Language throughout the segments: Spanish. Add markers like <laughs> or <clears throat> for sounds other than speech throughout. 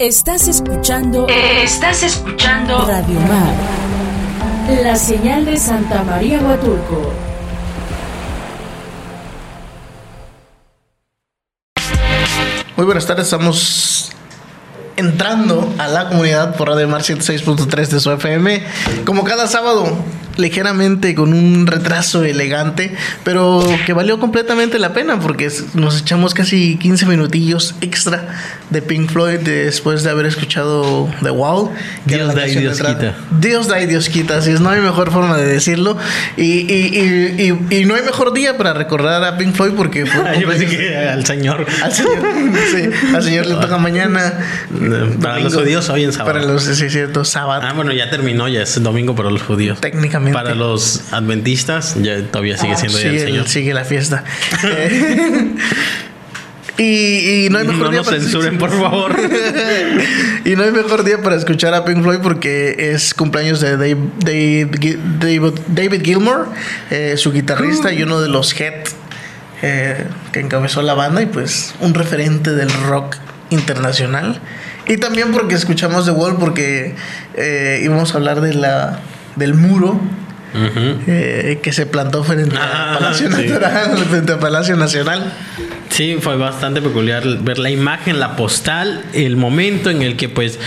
Estás escuchando. Estás escuchando. Radio Mar. La señal de Santa María Huatulco. Muy buenas tardes, estamos entrando a la comunidad por Radio Mar 106.3 de su FM. Como cada sábado, ligeramente con un retraso elegante, pero que valió completamente la pena porque nos echamos casi 15 minutillos extra de Pink Floyd después de haber escuchado The Wall. Dios da y Dios quita. Dios da y Dios quita, así es, no hay mejor forma de decirlo. Y, y, y, y no hay mejor día para recordar a Pink Floyd porque... <laughs> Yo pensé que al Señor. Al Señor, sí, al Señor le toca mañana. Para los judíos hoy en sábado. Para los, sí, cierto, sábado. Ah, bueno, ya terminó, ya es domingo para los judíos. Técnicamente. Para los adventistas, ya todavía sigue siendo día sigue, del Señor. sigue la fiesta. <laughs> <laughs> y, y no hay mejor No día nos censuren, por favor. <laughs> y no hay mejor día para escuchar a Pink Floyd porque es cumpleaños de Dave, Dave, David, David Gilmour, eh, su guitarrista y uno de los head eh, que encabezó la banda y pues un referente del rock internacional. Y también porque escuchamos The Wall porque eh, íbamos a hablar de la, del muro eh, que se plantó frente Ah, a Palacio sí. Nacional, <laughs> frente a Palacio Nacional. Sí, fue bastante peculiar ver la imagen, la postal, el momento en el que pues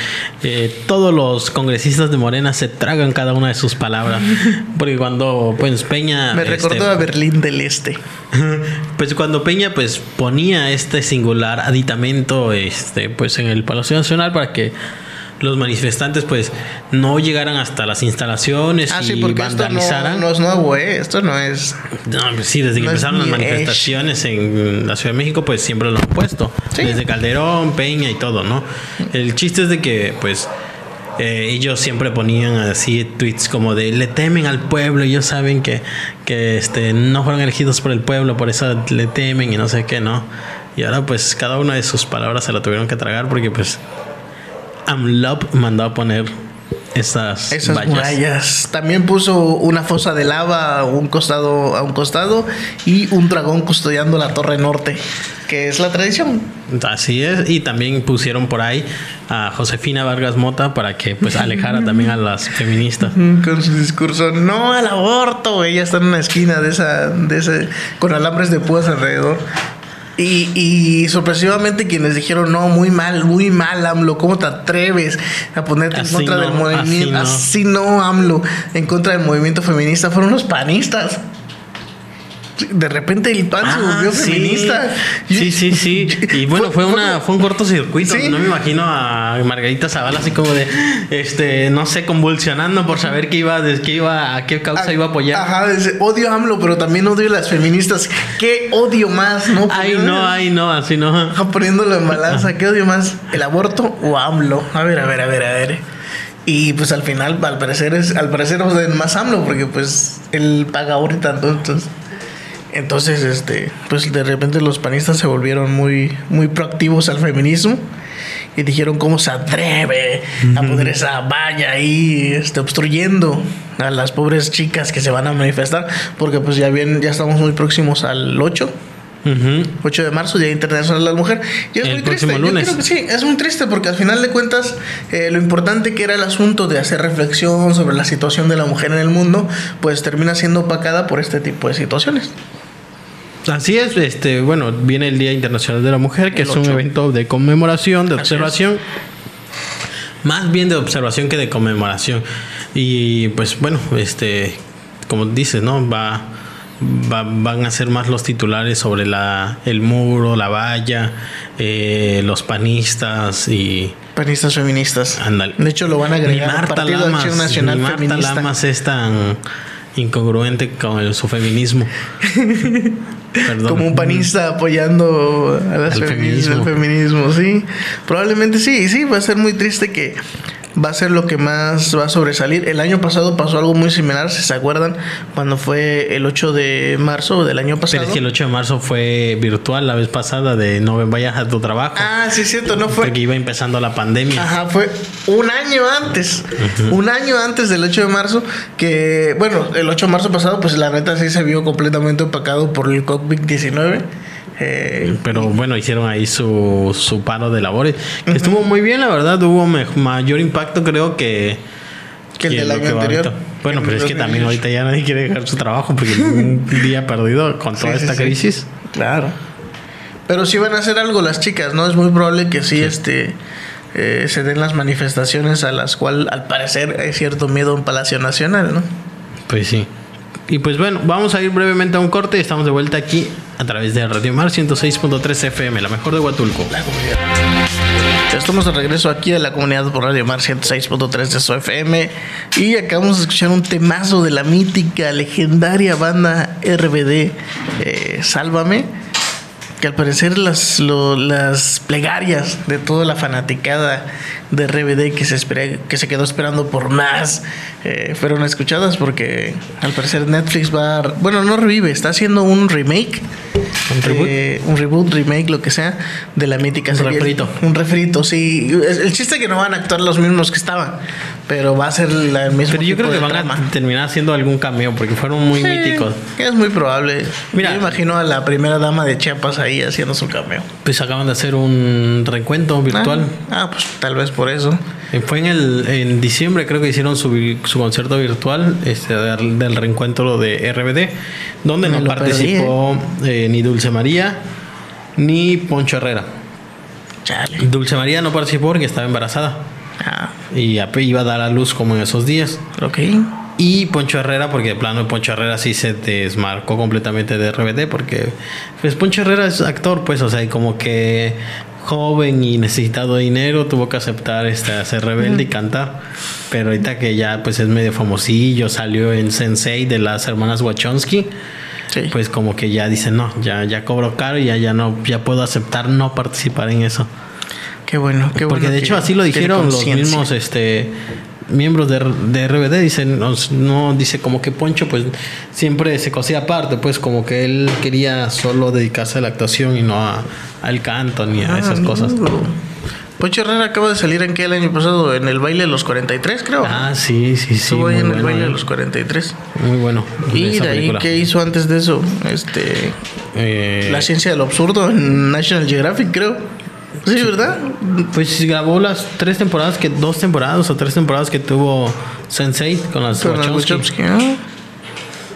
eh, todos los congresistas de Morena se tragan cada una de sus palabras. <laughs> Porque cuando pues Peña... Me este, recordó a Berlín del Este. <laughs> Pues cuando Peña pues ponía este singular aditamento este pues en el Palacio Nacional para que los manifestantes pues no llegaran hasta las instalaciones Ah, y sí, porque esto no, vandalizaran. no es nuevo, ¿eh? Esto no es. No, pues sí, desde que No empezaron las ni manifestaciones en la Ciudad de México, pues siempre lo han puesto. Sí. Desde Calderón, Peña y todo, ¿no? El chiste es de que, pues, eh, ellos siempre ponían así tweets como de le temen al pueblo, ellos saben que, que este, no fueron elegidos por el pueblo, por eso le temen y no sé qué, ¿no? Y ahora, pues, cada una de sus palabras se la tuvieron que tragar porque, pues, AMLOP mandó a poner esas, Esas vallas. murallas. También puso una fosa de lava a un costado, a un costado y un dragón custodiando la torre norte, que es la tradición. Así es, y también pusieron por ahí a Josefina Vargas Mota para que pues alejara también a las feministas. Con su discurso, no al aborto. Ella está en una esquina de esa, de ese, con alambres de púas alrededor. Y, y sorpresivamente quienes dijeron, no, muy mal, muy mal, AMLO, ¿cómo te atreves a ponerte Así en contra no, del movimiento? así Así no. no. AMLO, en contra del movimiento feminista, fueron los panistas. De repente el PAN se volvió Ah, sí. feminista. Sí, sí, sí. <laughs> Y bueno, fue una fue un cortocircuito. Sí. No me imagino a Margarita Zavala así como de este, no sé, convulsionando por saber qué iba, de qué iba, a qué causa iba a apoyar. Ajá, odio a AMLO, pero también odio a las feministas. ¿Qué odio más? No, Ay, no, <laughs> ay, no, así no. Poniéndolo en balanza. ¿Qué odio más? ¿El aborto o AMLO? A ver, a ver, a ver, a ver. Y pues al final, al parecer, es, al parecer más AMLO, porque pues él paga ahorita, entonces. Entonces, este, pues de repente los panistas se volvieron muy, muy proactivos al feminismo y dijeron cómo se atreve a poner esa valla ahí, este, obstruyendo a las pobres chicas que se van a manifestar, porque pues ya bien, ya estamos muy próximos al 8. Ujú. 8 de marzo, Día Internacional de la Mujer. Y es El muy próximo triste. Yo lunes. creo que sí, es muy triste porque al final de cuentas eh, lo importante que era el asunto de hacer reflexión sobre la situación de la mujer en el mundo, pues termina siendo opacada por este tipo de situaciones. Así es, este, bueno, viene el Día Internacional de la Mujer, que El es un evento de conmemoración, de Así observación. Más bien de observación que de conmemoración. Y pues bueno, este, como dices, ¿no? Va, va- van a ser más los titulares sobre la, el muro, la valla, eh, los panistas y Panistas feministas. De hecho, lo van a ni agregar al Marta Partido de Lamas, Acción Nacional ni Marta Feminista. Lamas es tan incongruente con el- su feminismo. <laughs> Perdón. Como un panista apoyando a las Al feminismo. al feminismo, sí. Probablemente sí, sí, va a ser muy triste que va a ser lo que más va a sobresalir. El año pasado pasó algo muy similar, si se acuerdan, cuando fue el 8 de marzo del año pasado. Pero es que el 8 de marzo fue virtual la vez pasada de no vayas a tu trabajo. Ah, sí, cierto, no fue. Porque iba empezando la pandemia. Ajá, fue un año antes. Un año antes del 8 de marzo. Que, bueno, el 8 de marzo pasado, pues la neta sí se vio completamente opacado por el COVID-19. Eh, Pero bueno, hicieron ahí su, su paro de labores. Que estuvo muy bien, la verdad. Hubo mayor impacto, creo que. Que el del año anterior. ahorita. Bueno, En pero es que también 2018. ahorita ya nadie quiere dejar su trabajo porque <laughs> un día perdido con toda Sí, sí, esta sí. crisis. Claro. Pero sí van a hacer algo las chicas, ¿no? Es muy probable que sí, este eh, se den las manifestaciones a las cuales al parecer hay cierto miedo en Palacio Nacional, ¿no? Pues sí. Y pues bueno, vamos a ir brevemente a un corte. Estamos de vuelta aquí a través de Radio Mar 106.3 FM, la mejor de Huatulco. Estamos de regreso aquí a la comunidad por Radio Mar 106.3 de su FM y acabamos de escuchar un temazo de la mítica, legendaria banda RBD eh, Sálvame que al parecer las, lo- las plegarias de toda la fanaticada de RBD que se, espera, que se quedó esperando por más eh, fueron escuchadas porque al parecer Netflix va bueno no revive está haciendo un remake ¿Un reboot? eh, un reboot remake lo que sea de la mítica Un serie refrito. un refrito sí el chiste es que no van a actuar los mismos que estaban pero va a ser la, el mismo Pero yo creo que van trama. a terminar haciendo algún cameo porque fueron muy Sí, míticos. es muy probable Mira. Yo imagino a la primera dama de Chiapas ahí haciendo su cameo Pues acaban de hacer un reencuentro virtual. Ah, ah, pues tal vez por eso. Eh, Fue en el en diciembre, creo que hicieron su, su concierto virtual este, del, del reencuentro de RBD, donde Me no participó eh, ni Dulce María ni Poncho Herrera. Chale. Dulce María no participó porque estaba embarazada Ah, y iba a dar a luz como en esos días. ok. Y Poncho Herrera, porque de plano Poncho Herrera sí se desmarcó completamente de RBD, porque pues Poncho Herrera es actor, pues, o sea, y como que joven y necesitado de dinero, tuvo que aceptar este, ser rebelde y cantar. Pero ahorita que ya pues es medio famosillo, salió en Sensei de las hermanas Wachowski, Sí. pues como que ya dice, no, ya, ya cobro caro y ya, ya no, ya puedo aceptar no participar en eso. qué bueno, qué Porque bueno. de que hecho así lo dijeron los mismos este miembros de, de RBD dicen no, no, dice como que Poncho pues siempre se cosía aparte pues como que él quería solo dedicarse a la actuación y no a- al canto ni a Ah, esas cosas Poncho Herrera acaba de salir en qué el año pasado en el baile de los 43, creo. ah sí sí sí Estuvo muy ahí en el bueno, baile de los 43. muy bueno Y de ahí, película. ¿qué hizo antes de eso? Este. Eh, La ciencia del absurdo en National Geographic, creo. Sí, ¿verdad? pues grabó las tres temporadas que dos temporadas o tres temporadas que tuvo Sensei con las Wachowski.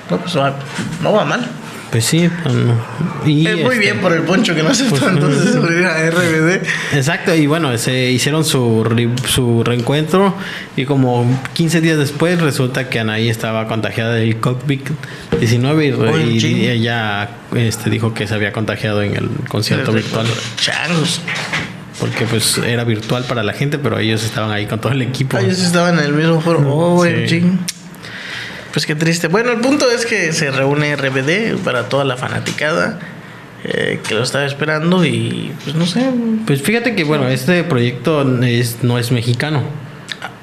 No, pues va- no va mal. Pues sí um, y Eh, muy este, bien por el poncho que no aceptó pues, entonces subir a RBD. Exacto, y bueno, se hicieron su, su reencuentro y como 15 días después resulta que Anaí estaba contagiada del COVID-19 y, y ella este, dijo que se había contagiado en el concierto virtual Changos. porque pues era virtual para la gente, pero ellos estaban ahí con todo el equipo. Ah, ellos estaban en el mismo foro. Oh, Sí. Pues qué triste. Bueno, el punto es que se reúne RBD para toda la fanaticada eh, que lo estaba esperando y pues no sé. Pues fíjate que bueno, este proyecto es, no es mexicano.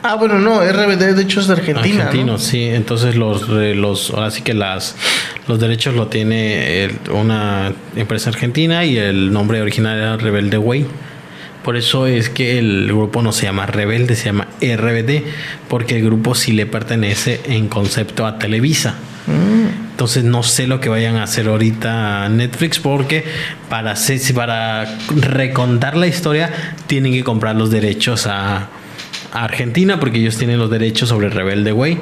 Ah, bueno, no, RBD de hecho es de Argentina. Argentino, ¿no? sí. Entonces los, eh, los ahora sí que las los derechos lo tiene el- una empresa argentina y el nombre original era Rebelde Way. Por eso es que el grupo no se llama Rebelde, se llama RBD, porque el grupo sí le pertenece en concepto a Televisa. Entonces no sé lo que vayan a hacer ahorita Netflix porque para hacer, para recontar la historia tienen que comprar los derechos a, a Argentina porque ellos tienen los derechos sobre Rebelde Way.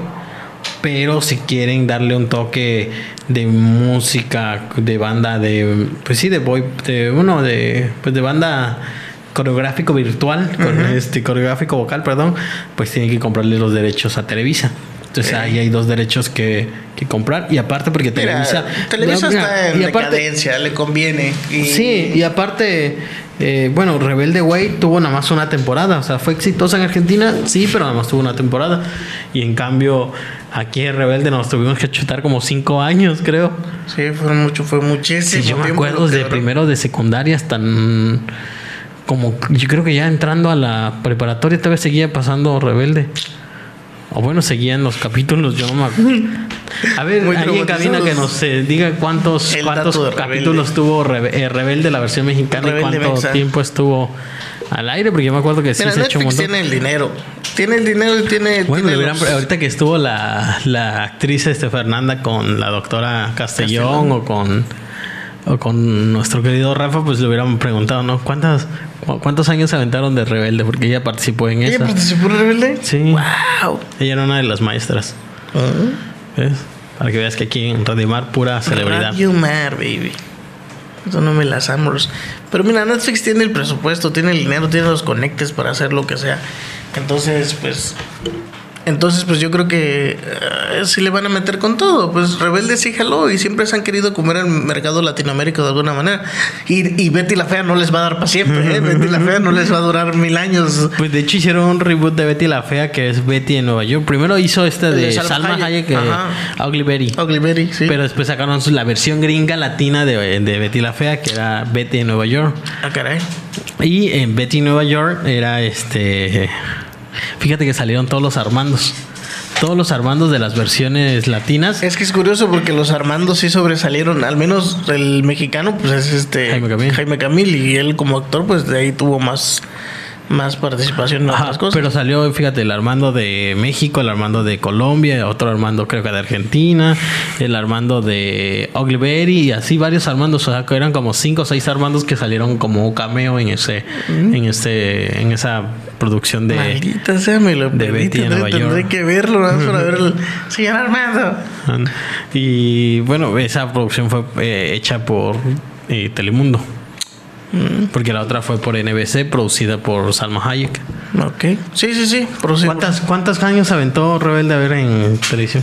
Pero si quieren darle un toque de música, de banda, de pues sí, de boy, de uno de pues de banda coreográfico virtual, con este coreográfico vocal, perdón, pues tienen que comprarle los derechos a Televisa. Entonces ahí hay dos derechos que, que comprar y aparte porque Mira, Televisa Televisa Mira, está en aparte- decadencia, le conviene. Y, Sí, y aparte, eh, bueno, Rebelde Way tuvo nada más una temporada. O sea, fue exitosa en Argentina, sí, pero nada más tuvo una temporada. Y en cambio, aquí en Rebelde nos tuvimos que chutar como cinco años, creo. Sí, fue mucho, fue muchísimo. Sí, yo me acuerdo lo que de duró. primero de secundaria hasta como yo creo que ya entrando a la preparatoria todavía seguía pasando Rebelde. O bueno, seguían los capítulos, yo no me acuerdo. A ver, Muy alguien en cabina que nos eh, diga cuántos, cuántos capítulos Rebelde. tuvo Rebe- eh, Rebelde, la versión mexicana, Rebelde y cuánto Mexa. tiempo estuvo al aire, porque yo me acuerdo que sí Mira, se echó un Netflix montón. tiene el dinero. Tiene el dinero y tiene. Bueno, tiene hubieran- los- ahorita que estuvo la, la actriz este Fernanda con la doctora Castellón, Castellón. o con o con nuestro querido Rafa, pues le hubiéramos preguntado, ¿no? ¿Cuántas, cu- ¿Cuántos años se aventaron de Rebelde? Porque ella participó en ¿Ella esa. participó en Rebelde? Sí. ¡Wow! Ella era una de las maestras. ¿Ves? Para que veas que aquí en Radimar pura celebridad. Radio Mar, baby. Eso no me las amos. Pero mira, Netflix tiene el presupuesto, tiene el dinero, tiene los conectes para hacer lo que sea. Entonces, pues. Entonces, pues yo creo que eh, sí le van a meter con todo. Pues Rebelde sí jaló y siempre se han querido comer el mercado latinoamérico de alguna manera. Y, y Betty la Fea no les va a dar para siempre. ¿eh? <laughs> Betty la Fea no les va a durar mil años. Pues de hecho hicieron un reboot de Betty la Fea que es Betty en Nueva York. Primero hizo El de de Salma Hayek. Hayek, eh, Ajá. Ugly Betty. Ugly Betty, sí. Pero después sacaron la versión gringa latina de, de Betty la Fea, que era Betty en Nueva York. Ah, caray. Y en Betty Nueva York era este. Fíjate que salieron todos los Armandos. Todos los Armandos de las versiones latinas. Es que es curioso porque los Armandos sí sobresalieron, al menos el mexicano, pues es este Jaime Camil. Jaime Camil, y él como actor, pues de ahí tuvo más, más participación en Ajá, otras cosas. pero salió, fíjate, el Armando de México, el Armando de Colombia, otro Armando creo que de Argentina, el Armando de Betty y así varios Armandos, o sea, que eran como cinco o seis Armandos que salieron como un cameo en ese, en este, en esa producción de Maldita sea, me lo de Betty en Nueva tendré York. que verlo, más para ver el <laughs> señor Armando. y bueno, esa producción fue eh, hecha por eh, Telemundo. Mm. Porque la otra fue por NBC, producida por Salma Hayek. Ok. Sí, sí, sí. ¿Cuántas, ¿Cuántos años aventó Rebelde a ver en televisión?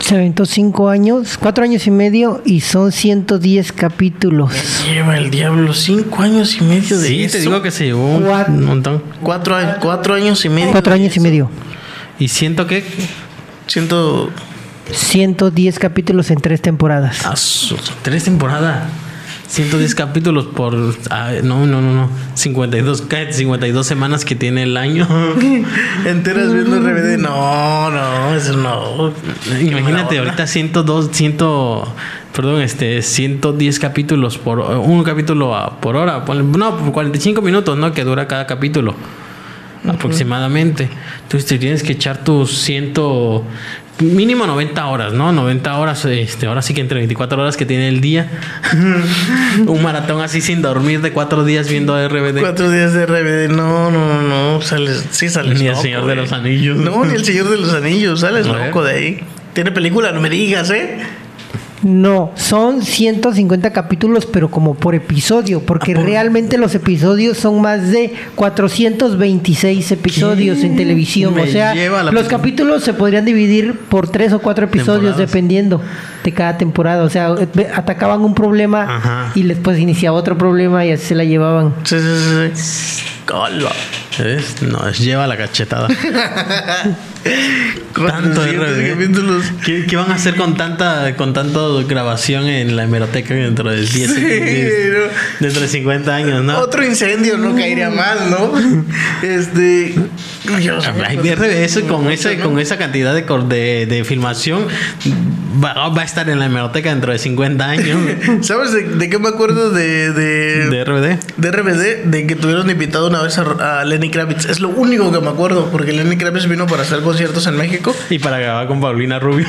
Se aventó cinco años, cuatro años y medio y son 110 capítulos. Lleva el diablo cinco años y medio de Sí, eso. te digo que se llevó un Cuatro. montón. Cuatro, años- cuatro años y medio. Cuatro años y medio. Y siento que. Siento... 110 capítulos en tres temporadas. su- tres temporadas. 110 capítulos por. no, no, no, no. 52, ca- 52 semanas que tiene el año. <laughs> Enteras viendo RBD. No, no, eso no. Imagínate ahorita 102, 100. Perdón, este, 110 capítulos por. Un capítulo por hora. No, por 45 minutos, ¿no? Que dura cada capítulo. Aproximadamente. Entonces te tienes que echar tus 100. Mínimo 90 horas, ¿no? 90 horas, este, ahora sí que entre 24 horas que tiene el día. <laughs> Un maratón así sin dormir de cuatro días viendo RBD. Cuatro días de RBD. No, no, no. Sales, sí sales Ni el Señor de los Anillos. No, ni el Señor de los Anillos. Sales <laughs> loco de ahí. Tiene película, no me digas, ¿eh? No, son 150 capítulos, pero como por episodio, porque realmente los episodios son más de 426 episodios en televisión. Me o sea, los capítulos se podrían dividir por tres o cuatro episodios Temporadas. dependiendo de cada temporada. O sea, atacaban un problema Ajá. y después iniciaba otro problema y así se la llevaban. Sí, sí, sí. No, es lleva la cachetada. <laughs> Tanto 400 RBD. capítulos. ¿Qué, qué van a hacer con tanta con tanto grabación en la hemeroteca dentro de 10 Sí, no. dentro de 50 años, no? Otro incendio no caería mal, ¿no? Este. RBS con esa con esa cantidad de, de, de filmación va, va a estar en la hemeroteca dentro de 50 años <laughs> ¿Sabes de, de qué me acuerdo de, de, de RBD. de RBD? De que tuvieron invitado una vez a, a Lenny Kravitz. Es lo único que me acuerdo, porque Lenny Kravitz vino para hacer conciertos en México. Y para grabar con Paulina Rubio. <laughs>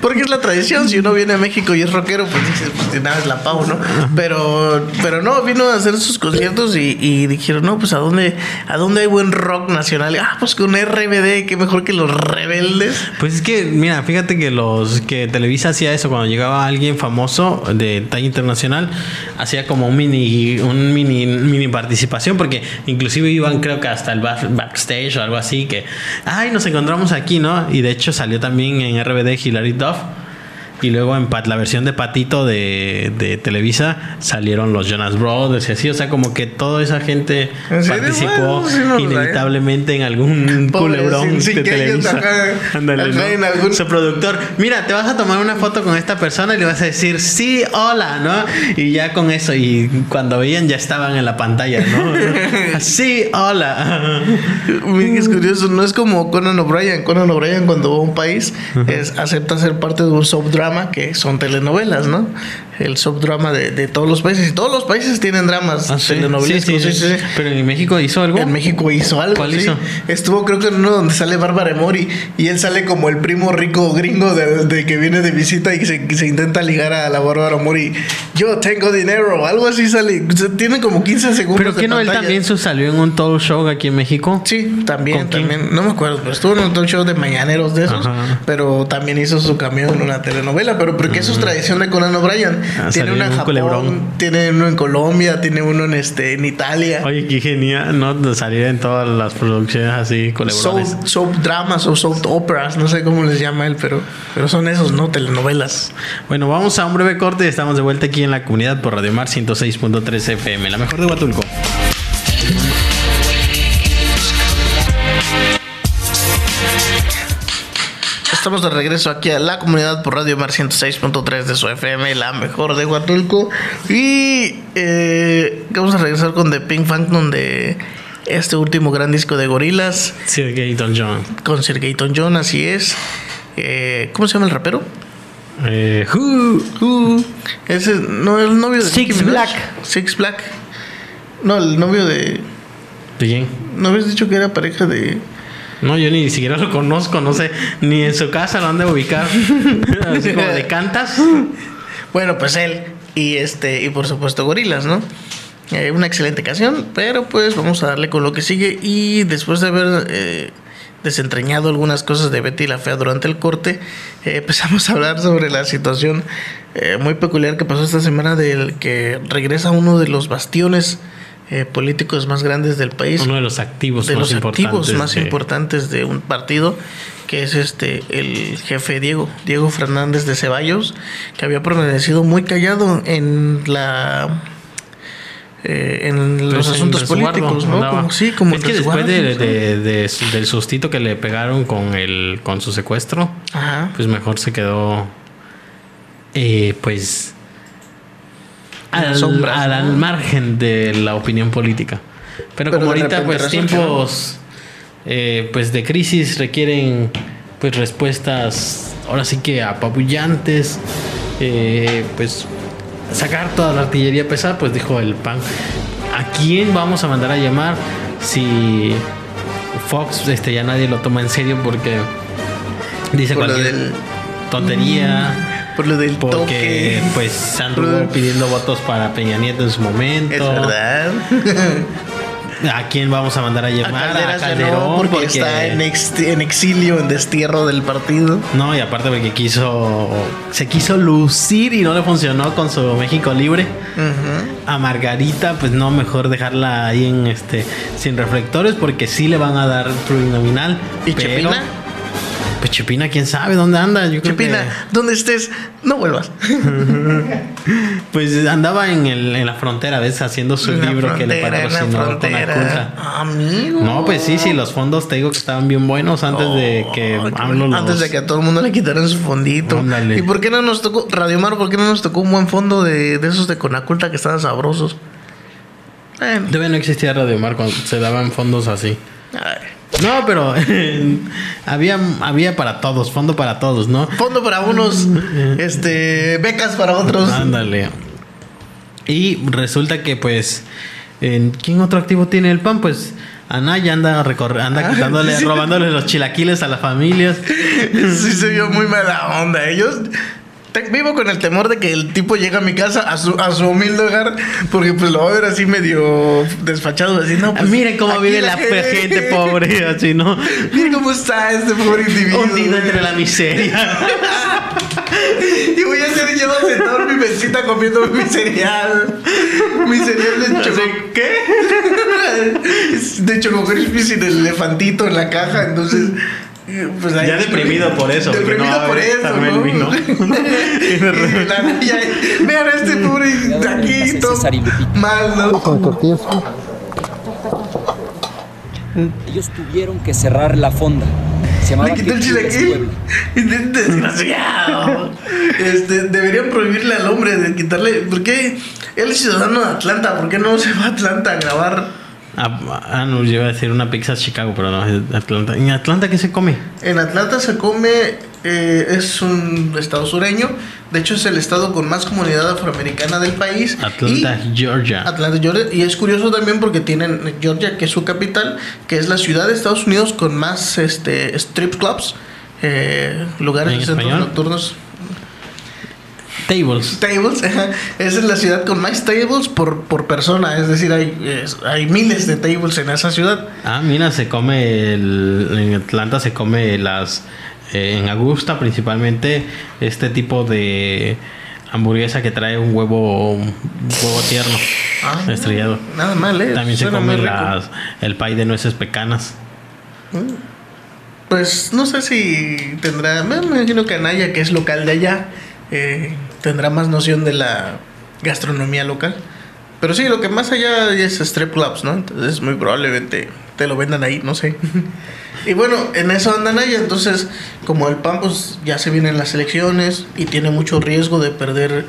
Porque es la tradición, si uno viene a México y es rockero, pues dices, pues nada es la pau, ¿no? Pero, pero no, vino a hacer sus conciertos y, y dijeron, no, pues a dónde, a dónde hay buen rock nacional. Ah, pues con RBD, qué mejor que los rebeldes. Pues es que, mira, fíjate que los que Televisa hacía eso cuando llegaba alguien famoso de talla internacional, hacía como un mini, un mini, mini participación, porque inclusive iban, creo que hasta el back- backstage o algo así, que, ay, nos encontramos aquí, ¿no? Y de hecho salió también en RBD Hilary Duff. Y luego en Pat- la versión de Patito de, de Televisa salieron los Jonas Brothers y así. O sea, como que toda esa gente participó Bueno, sí no inevitablemente en algún Pobre, culebrón sin- de Televisa. Ándale, ¿no? en algún- Su productor, mira, te vas a tomar una foto con esta persona y le vas a decir, sí, hola, ¿no? Y ya con eso, y cuando veían ya estaban en la pantalla, ¿no? <laughs> sí, hola. Que es curioso, no es como Conan O'Brien. Conan O'Brien cuando va a un país es, acepta ser parte de un que son telenovelas, ¿no? El subdrama de, de todos los países. Y todos los países tienen dramas Ah, sí. telenovelescos. Sí, sí, sí. Pero en México hizo algo. En México hizo algo. ¿Cuál hizo? Estuvo creo que en uno donde sale Bárbara Mori y él sale como el primo rico gringo de, de que viene de visita y se, se intenta ligar a la Bárbara Mori. Yo tengo dinero, algo así sale. O sea, Tiene como 15 segundos. Pero de que no, él también se salió en un talk show aquí en México. Sí, también, también. No me acuerdo, pero estuvo en un talk show de mañaneros de esos. Ajá. Pero también hizo su cameo en una telenovela. Pero porque eso es tradición de Conan O'Brien. <laughs> Ah, tiene uno en un Japón, culebrón. tiene uno en Colombia, tiene uno en este en Italia. Oye, qué genial, ¿no? Salir en todas las producciones así, culebrones. Soap, soap dramas o soap operas, no sé cómo les llama él, pero, pero son esos, ¿no? Telenovelas. Bueno, vamos a un breve corte y estamos de vuelta aquí en la comunidad por Radio Mar 106.3 FM, la mejor de Huatulco. Estamos de regreso aquí a la comunidad por Radio Mar 106.3 de su FM, la mejor de Huatulco. Y eh, vamos a regresar con The Pink Phantom de este último gran disco de Gorilas Sir Gaton John. con Sir Gaton John, así es. Eh, ¿Cómo se llama el rapero? Eh, who? Uh, ese no el novio de Six Nicki. Black. Six Black. No, el novio de. ¿De quién? ¿No habías dicho que era pareja de.? No, yo ni siquiera lo conozco, no sé, ni en su casa lo han de ubicar. <laughs> Así como de cantas. Bueno, pues él y este y por supuesto Gorilas, ¿no? Eh, una excelente canción, pero pues vamos a darle con lo que sigue y después de haber eh, desentrañado algunas cosas de Betty la Fea durante el corte, eh, empezamos a hablar sobre la situación eh, muy peculiar que pasó esta semana del que regresa uno de los bastiones eh, políticos más grandes del país Uno de los activos de más los importantes. activos más de- importantes de un partido que es este el jefe Diego Diego Fernández de Ceballos que había permanecido muy callado en la eh, en Pues los asuntos políticos no como sí como es que después de, del sustito que le pegaron con el con su secuestro Ajá. pues mejor se quedó eh, pues al, sombras, al- margen de la opinión política. Pero, Pero como ahorita pues tiempos eh, pues de crisis requieren pues respuestas ahora sí que apabullantes eh, pues sacar toda la artillería pesada pues dijo el PAN. ¿a quién vamos a mandar a llamar si Fox este ya nadie lo toma en serio porque dice Por cualquier del- tontería por lo del porque toque pues anduvo pidiendo votos para Peña Nieto en su momento es verdad <laughs> ¿A quién vamos a mandar a a llamar? Calderas a Calderón, no, porque, porque, está en, ex- en exilio en destierro del partido No, y aparte porque quiso. Se quiso lucir y no le funcionó con su México libre. A Margarita, pues no, mejor dejarla ahí en este. sin reflectores, porque sí le van a dar plurinominal. y pero- Chepina Pues Chepina, quién sabe dónde anda. Yo Chepina que- donde estés no vuelvas <laughs> pues andaba en, el, en la frontera, ¿ves? Haciendo su la libro que le patrocinó con frontera. Amigo. No, pues sí, sí, los fondos te digo que estaban bien buenos antes de que bueno. Antes los- de que a todo el mundo le quitaran su fondito. Ándale. ¿Y por qué no nos tocó, Radio Mar, por qué no nos tocó un buen fondo de, de esos de Conaculta que estaban sabrosos? Bueno, Todavía no existía Radio Mar cuando se daban fondos así. ay, No, pero <laughs> había, había para todos, fondo para todos, ¿no? fondo para unos, este, becas para otros. Ándale. Y resulta que pues, ¿en ¿quién otro activo tiene el PAN? Pues Anaya anda anda Ah, quitándole, robándole los chilaquiles a las familias. Sí se vio muy mala onda. Ellos te- vivo con el temor de que el tipo llegue a mi casa a su, a su humilde hogar porque pues lo va a ver así medio desfachado así no pues, Miren cómo vive la gente pobre, <laughs> así, ¿no? Miren cómo está este pobre individuo. Hundido entre la miseria. <laughs> Y voy a hacer yo sentado en mi mesita comiendo mi cereal. Mi cereal de choco. ¿Qué? <laughs> De choco crispy sin el elefantito en la caja. Entonces. Pues ahí Ya deprimido por eso, Deprimido no, por eso. también ¿no? vino. <laughs> Vean este pobre de aquí todo mal, ¿no? Ellos tuvieron que cerrar la fonda. Se llamaba Le quitó el chilaquil. <laughs> Desgraciado. Este, deberían prohibirle al hombre de quitarle. ¿Por qué él es ciudadano de Atlanta? ¿Por qué no se va a Atlanta a grabar Ah, ah, no, yo iba a decir una pizza Chicago, pero no, es Atlanta. ¿En Atlanta qué se come? En Atlanta se come, eh, es un estado sureño, de hecho es el estado con más comunidad afroamericana del país. Atlanta, Y- Georgia. Atlanta, Georgia. Y es curioso también porque tienen Georgia, que es su capital, que es la ciudad de Estados Unidos con más este, strip clubs, eh, lugares ¿En de centros nocturnos. Tables. Tables, ajá. esa es la ciudad con más tables por, por persona, es decir, hay, es- hay miles de tables en esa ciudad. Ah, mira, se come el- en Atlanta se come las eh, en Augusta principalmente este tipo de hamburguesa que trae un huevo un huevo tierno Ah, estrellado. Nada mal, ¿eh? También se come las el pay de nueces pecanas. Pues no sé si tendrá, me me imagino que Anaya, que es local de allá, eh, tendrá más noción de la gastronomía local. Pero sí, lo que más allá es strip clubs, ¿no? Entonces muy probablemente te lo vendan ahí, no sé. <laughs> y bueno, en eso anda Anaya, entonces como el PAN pues ya se vienen las elecciones y tiene mucho riesgo de perder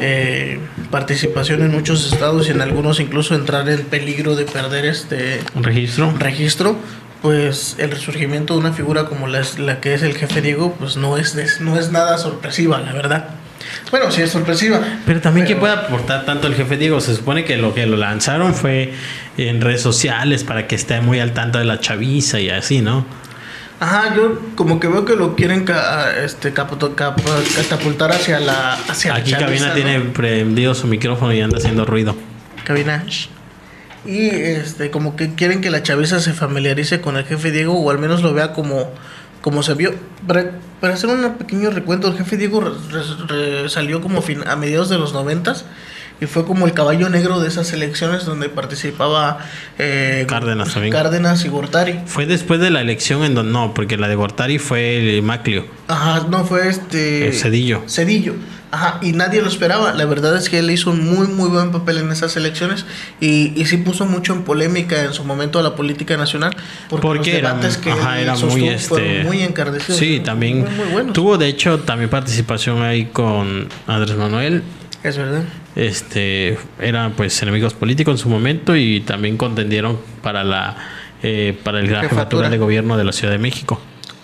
eh, participación en muchos estados y en algunos incluso entrar en peligro de perder este registro. registro, pues el resurgimiento de una figura como la, la que es el jefe Diego, pues no es, des- no es nada sorpresiva, la verdad. Bueno, sí es sorpresiva. Pero también que pero- puede aportar tanto el jefe Diego, se supone que lo que lo lanzaron fue en redes sociales para que esté muy al tanto de la chaviza y así, ¿no? Ajá, yo como que veo que lo quieren ca- este, caputo- cap- catapultar hacia la hacia la Aquí chaviza, Cabina ¿no? tiene prendido su micrófono y anda haciendo ruido. Cabina. Y este, como que quieren que la chaviza se familiarice con el jefe Diego o al menos lo vea como, como se vio. Para, para hacer un pequeño recuento, el jefe Diego re- re- re- salió como fin- a mediados de los noventas y fue como el caballo negro de esas elecciones donde participaba eh, Cárdenas también. Cárdenas y Gortari. Fue después de la elección en donde no, porque la de Gortari fue el Maclio. Ajá, no fue este. El Cedillo. Cedillo. Ajá, y nadie lo esperaba. La verdad es que él hizo un muy, muy buen papel en esas elecciones y, y sí puso mucho en polémica en su momento a la política nacional. Porque, Porque los debates que ajá, él era muy este muy encarnecidos. Sí, también Muy, muy buenos. tuvo de hecho también participación ahí con Andrés Manuel. Es verdad. Este eran pues enemigos políticos en su momento y también contendieron para la eh, para el- la Jefatura. jefatura de gobierno de la Ciudad de México.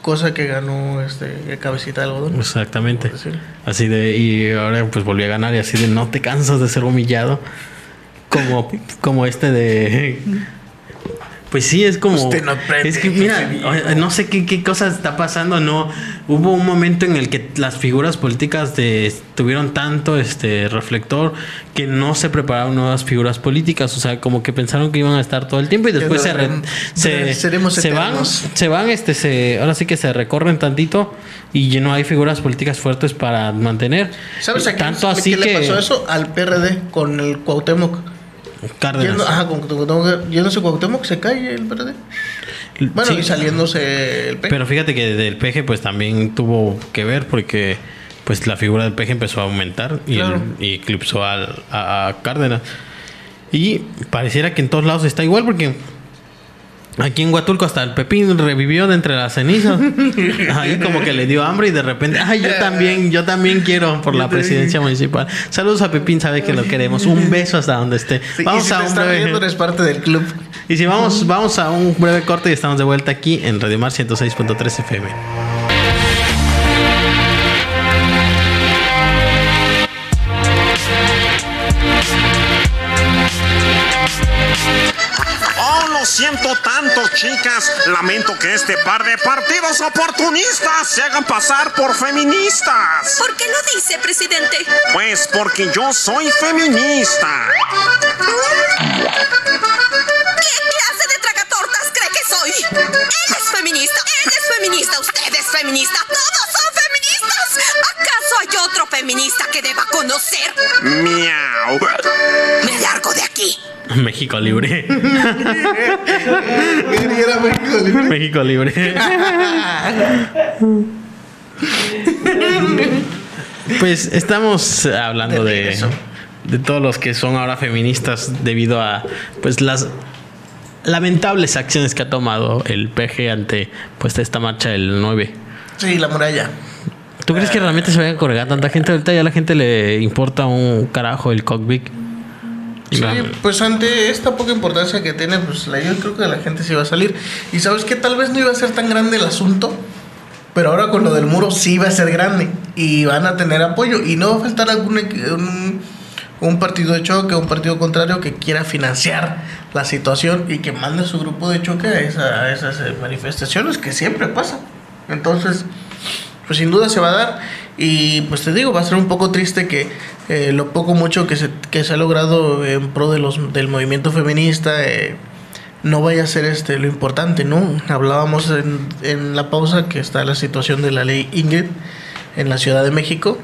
Cosa que ganó este el cabecita de algodón. Exactamente. Así de, y ahora pues volvió a ganar y así de no te cansas de ser humillado. Como, como este de. Pues sí, es como. Usted no aprende, es que mira, no sé qué, qué cosa está pasando, no. Hubo un momento en el que las figuras políticas de, tuvieron tanto este reflector que no se prepararon nuevas figuras políticas. O sea, como que pensaron que iban a estar todo el tiempo y después se, re- se, seremos se van, se van, este, se, ahora sí que se recorren tantito y ya no hay figuras políticas fuertes para mantener. ¿Sabes a quién, Tanto así qué que le pasó eso? Al PRD con el Cuauhtémoc. Cárdenas. Yendo, ajá, con Cuauhtémoc, yéndose Cuauhtémoc se cae el PRD. Bueno, Sí, y saliéndose el P. Pero fíjate que del peje pues también tuvo que ver porque pues la figura del peje empezó a aumentar y, Claro. el- y eclipsó al- a, a Cárdenas. Y pareciera que en todos lados está igual porque aquí en Huatulco hasta el Pepín revivió de entre las cenizas. <laughs> Ahí como que le dio hambre y de repente, ay, yo también, yo también quiero por la presidencia municipal. Saludos a Pepín, sabe que lo queremos. Un beso hasta donde esté. Sí, y vamos si a un breve- viendo, eres parte del club. y si vamos, vamos a un breve corte y estamos de vuelta aquí en Radio Mar 106.3 FM. Siento tanto, chicas. Lamento que este par de partidos oportunistas se hagan pasar por feministas. ¿Por qué lo dice, presidente? Pues porque yo soy feminista. ¿Qué clase de tragatortas cree que soy? Él es feminista, él es feminista, usted es feminista, todos son feministas. ¿Acaso hay otro feminista que deba conocer? Miau. Me largo de aquí. <laughs> México libre. <laughs> Era México Libre. México libre. <laughs> pues estamos hablando De de, todos los que son ahora feministas debido a pues las lamentables acciones que ha tomado el PG ante pues esta marcha del 9. Sí, la muralla. ¿Tú crees que realmente se vaya a colgar tanta gente? Ahorita ya a la gente le importa un carajo el cockpit. Sí, pues ante esta poca importancia que tiene, pues la, yo creo que la gente sí va a salir. Y sabes que tal vez no iba a ser tan grande el asunto, pero ahora con lo del muro sí va a ser grande y van a tener apoyo. Y no va a faltar algún un partido de choque, un partido contrario que quiera financiar la situación y que mande su grupo de choque a, esa- a esas eh, manifestaciones que siempre pasa. Entonces, pues sin duda se va a dar. Y pues te digo, va a ser un poco triste que eh, lo poco mucho que se, que se ha logrado en pro de los, del movimiento feminista eh, no vaya a ser este lo importante, ¿no? Hablábamos en, en la pausa que está la situación de la ley Ingrid en la Ciudad de México,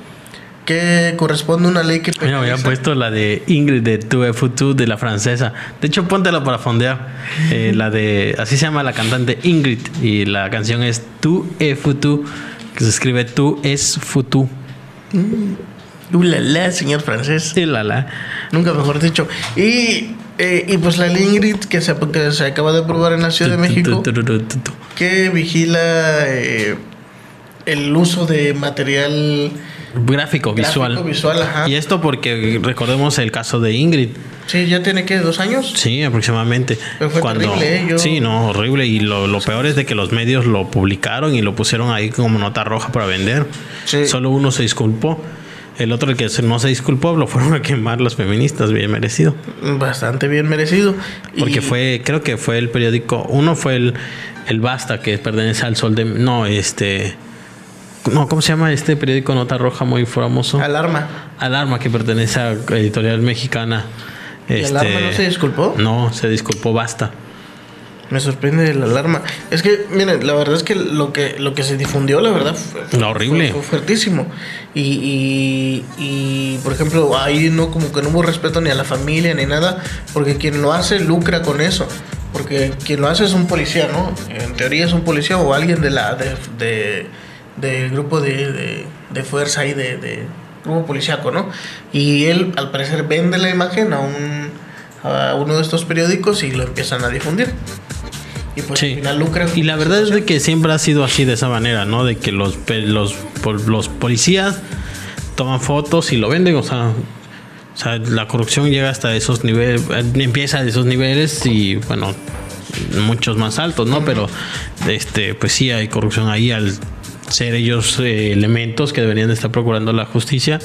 que corresponde a una ley que Mira, había puesto la de Ingrid de Tu Futu de la francesa. De hecho, póntela para fondear. Eh, la de. Así se llama la cantante Ingrid. Y la canción es Tu Futu. Que se escribe Tu es Futu. Ulala, señor francés. La. Nunca mejor dicho. Y, eh, y pues la ley Ingrid que se, que se acaba de aprobar en la Ciudad de México. Que vigila eh, el uso de material Gráfico, visual. gráfico, visual, ajá. Y esto porque recordemos el caso de Ingrid. Sí, ya tiene que dos años. Sí, aproximadamente. Pero fue terrible, ¿eh? Yo- Sí, no, horrible. Y lo, lo peor es de que los medios lo publicaron y lo pusieron ahí como nota roja para vender. Sí. Solo uno se disculpó. El otro, el que no se disculpó, lo fueron a quemar las feministas, bien merecido. Bastante bien merecido. Porque Y- fue, creo que fue el periódico, uno fue el, el Basta, que pertenece al Sol de... No, este... No, ¿cómo se llama este periódico Nota Roja muy famoso? Alarma. Alarma, que pertenece a Editorial Mexicana. ¿Y Alarma no se disculpó? No, se disculpó Basta. Me sorprende la alarma. Es que, miren, la verdad es que lo que, lo que se difundió, la verdad, fue, horrible. fue, fue fuertísimo. Y, y, y, por ejemplo, ahí no como que no hubo respeto ni a la familia ni nada, porque quien lo hace lucra con eso. Porque quien lo hace es un policía, ¿no? En teoría es un policía o alguien de la de, de- del grupo de, de, de fuerza y de, de grupo policíaco, ¿no? Y él, al parecer, vende la imagen a un a uno de estos periódicos y lo empiezan a difundir. Y pues Sí. al final lucra. Y la verdad es de que siempre ha sido así de esa manera, ¿no? De que los, los, los policías toman fotos y lo venden, o sea, o sea, la corrupción llega hasta esos niveles, eh, empieza de esos niveles y bueno, muchos más altos, ¿no? Pero este, pues sí hay corrupción ahí al ser ellos eh, elementos que deberían de estar procurando la justicia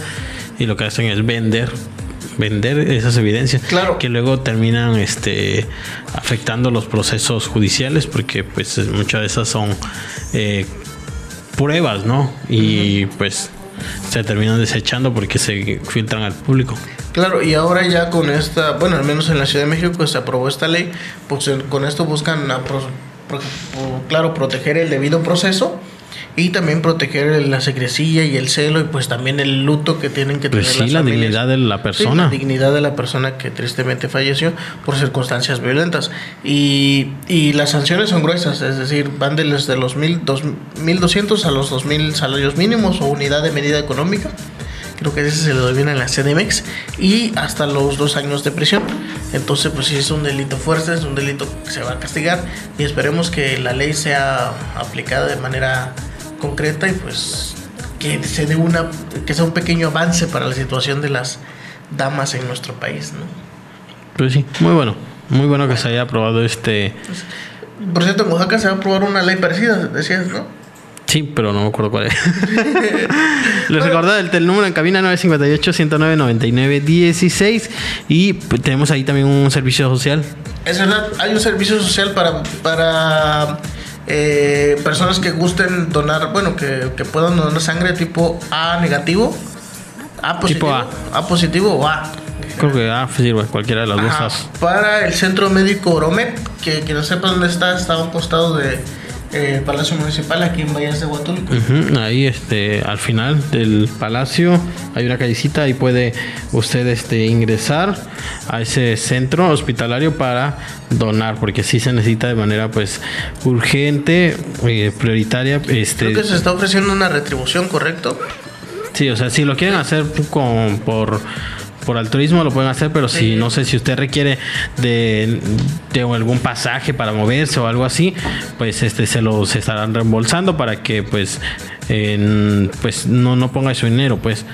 y lo que hacen es vender vender esas evidencias Claro. que luego terminan este afectando los procesos judiciales porque pues muchas de esas son eh, pruebas no y pues se terminan desechando porque se filtran al público. Claro, y ahora ya con esta, bueno, al menos en la Ciudad de México se aprobó esta ley, pues con esto buscan, a pro- pro- pro- claro, proteger el debido proceso y también proteger la secrecía y el celo y pues también el luto que tienen que tener pues sí las la familias. dignidad de la Sí, persona la dignidad de la persona que tristemente falleció por circunstancias violentas. Y, y las sanciones son gruesas, es decir, van de los, de los mil, dos, 1.200 a los 2.000 salarios mínimos o unidad de medida económica. Creo que ese se le viene en la CDMX. Y hasta los dos años de prisión. Entonces, pues sí, es un delito fuerte, es un delito que se va a castigar. Y esperemos que la ley sea aplicada de manera concreta y pues que se dé una que sea un pequeño avance para la situación de las damas en nuestro país, ¿no? pues sí muy bueno muy bueno que se haya aprobado este Por cierto, en Oaxaca se va a aprobar una ley parecida, decías, ¿no? Sí, pero no me acuerdo cuál es. <laughs> Les recordaba el, el número en cabina 958-109-99-16 y pues, tenemos ahí también un servicio social. Es verdad, hay un servicio social para, para eh, personas que gusten donar, bueno, que, que puedan donar sangre tipo A negativo, A positivo, Tipo A. positivo o A. Creo que ah, sirve cualquiera de las Ajá, dos. para el centro médico Oromet, que, que no sepa dónde está, está a un costado de eh, Palacio Municipal aquí en Valles de Huatulco. Ahí este al final del palacio hay una callecita y puede usted este ingresar a ese centro hospitalario para donar porque sí se necesita de manera pues urgente eh, prioritaria este Creo que se está ofreciendo una retribución, ¿correcto? Sí, o sea, si lo quieren hacer con, por, por altruismo lo pueden hacer, pero si no sé si usted requiere de, de algún pasaje para moverse o algo así, pues este se los estarán reembolsando para que pues pues no, no ponga su dinero, pues.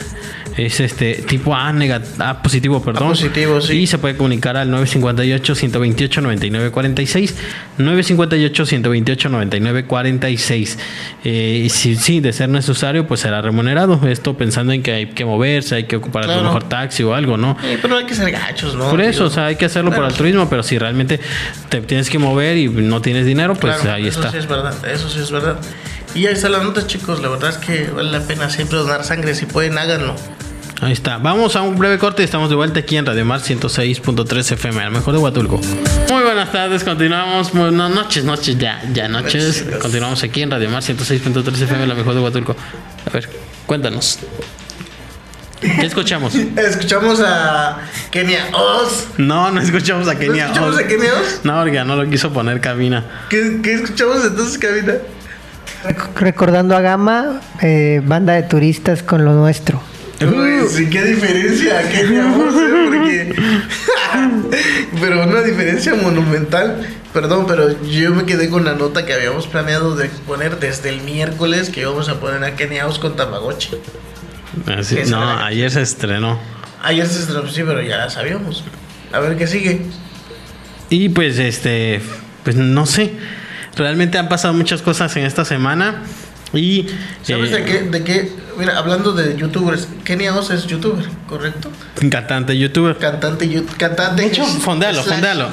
Es este tipo A, nega- A positivo, perdón. positivo, sí. Y se puede comunicar al 958-128-9946. 958-128-9946. Eh, y si sí, de ser necesario, pues será remunerado. Esto pensando en que hay que moverse, hay que ocupar a Claro. lo mejor taxi o algo, ¿no? Eh, pero hay que ser gachos, ¿no? Por eso, Digo, o sea, hay que hacerlo por Claro. altruismo, pero si realmente te tienes que mover y no tienes dinero, pues Claro, ahí eso está. sí es verdad, eso sí es verdad. Y ahí está la nota, chicos. La verdad es que vale la pena siempre donar sangre. Si pueden, háganlo. Ahí está. Vamos a un breve corte y estamos de vuelta aquí en Radio Mar 106.3 FM, al mejor de Huatulco. Muy buenas tardes, continuamos. Bueno, noches, noches, ya, ya noches. Continuamos aquí en Radio Mar 106.3 FM, la mejor de Huatulco. A ver, cuéntanos. ¿Qué escuchamos? <laughs> Escuchamos a Kenia Oz. No, no escuchamos a Kenia. ¿No escuchamos Oz. a Kenia Oz? No, oiga, no lo quiso poner cabina. ¿Qué, qué escuchamos entonces, Cabina? Rec- Recordando a Gama, eh, banda de turistas con lo nuestro. Uy, sí, qué diferencia, eh, porque... <laughs> pero una diferencia monumental. Perdón, pero yo me quedé con la nota que habíamos planeado de poner desde el miércoles que íbamos a poner a Kenia Oz con Tamagotchi. Así- Esa no, era ayer se estrenó. Ayer se estrenó, sí, pero ya la sabíamos. A ver qué sigue. Y pues este, pues no sé. Realmente han pasado muchas cosas en esta semana. Y ¿Sabes eh, de qué? De qué? Mira, hablando de youtubers, Kenia Oz es youtuber, ¿correcto? cantante youtuber. Cantante, yu- cantante. De hecho, fondealo, slash-.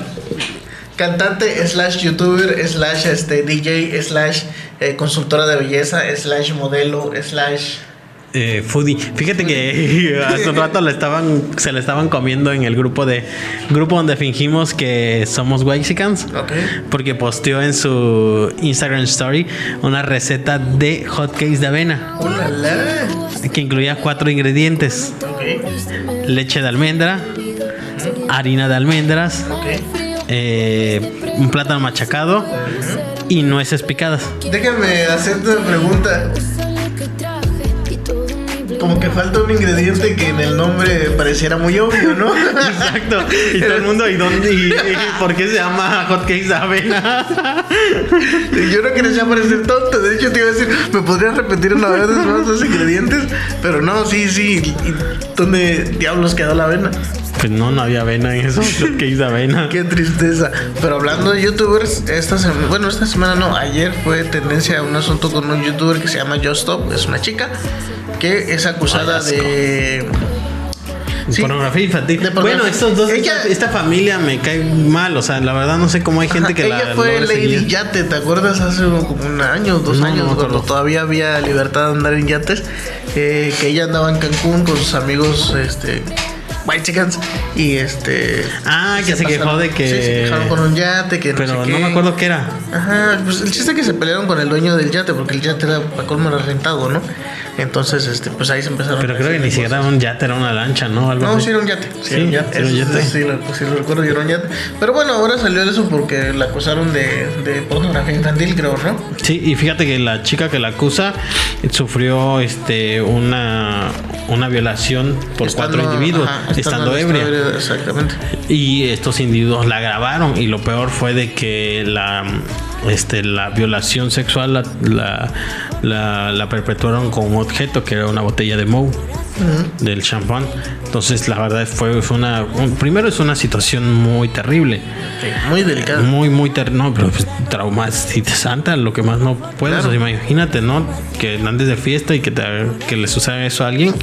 Cantante slash youtuber slash este DJ slash eh, consultora de belleza slash modelo slash Eh, foodie. Fíjate que <laughs> hace un rato le estaban, se le estaban comiendo en el grupo de grupo donde fingimos que somos Wexicans. Ok. Porque posteó en su Instagram story una receta de hotcakes de avena que incluía cuatro ingredientes: leche de almendra, harina de almendras, ok. eh, un plátano machacado y nueces picadas. Déjame hacerte una pregunta. Como que falta un ingrediente que en el nombre pareciera muy obvio, ¿no? <laughs> Exacto. Y todo el mundo, ¿y dónde? ¿Y, y por qué se llama hotcakes de avena? Yo no quería parecer tonto. De hecho, te iba a decir, ¿me podrías repetir una vez más los ingredientes? Pero no, sí, sí. ¿Y ¿Dónde diablos quedó la avena? Pues no, no había avena en esos hotcakes de avena. <laughs> Qué tristeza. Pero hablando de youtubers, esta semana, bueno, esta semana no, ayer fue tendencia un asunto con un youtuber que se llama Just Stop, es una chica que es acusada Ay, de. Sí. Pornografía infantil. Pornografía. Bueno, estos dos, Ella- esta, esta familia me cae mal. O sea, la verdad no sé cómo hay gente Ajá, que ella la fue logra Lady seguir. Yate, ¿te acuerdas? Hace como un año, dos No, años, cuando todavía había libertad de andar en yates, eh, que ella andaba en Cancún con sus amigos, este, White Chickens, y este. Ah, que se quejó de que- Sí, se quejaron con un yate, que Pero no, sé me acuerdo qué era. Ajá, pues el chiste es que se pelearon con el dueño del yate, porque el yate era para colmo era rentado, ¿no? Entonces, este, pues ahí se empezaron Pero creo que ni siquiera era un yate, era una lancha, ¿no? Algo No, así. sí era un yate. Sí, sí era un yate. Sí, lo, pues, sí lo recuerdo, era un yate. Pero bueno, ahora salió eso porque la acusaron de, de pornografía infantil, creo, ¿no? Sí, y fíjate que la chica que la acusa sufrió este una, una violación por Estando- cuatro individuos, ajá, estando, estando ebria. Exactamente. Y estos individuos la grabaron y lo peor fue de que la, este, la violación sexual la, la, la- la perpetuaron con un objeto que era una botella de Moe del champán. Entonces la verdad fue, fue una... un- primero es una situación muy terrible. Sí, muy delicado. Muy, muy ter no, pero pues, traumatizante, lo que más no puedes. Claro. O sea, imagínate, ¿no? Que andes de fiesta y que, te, que le suceda eso a alguien.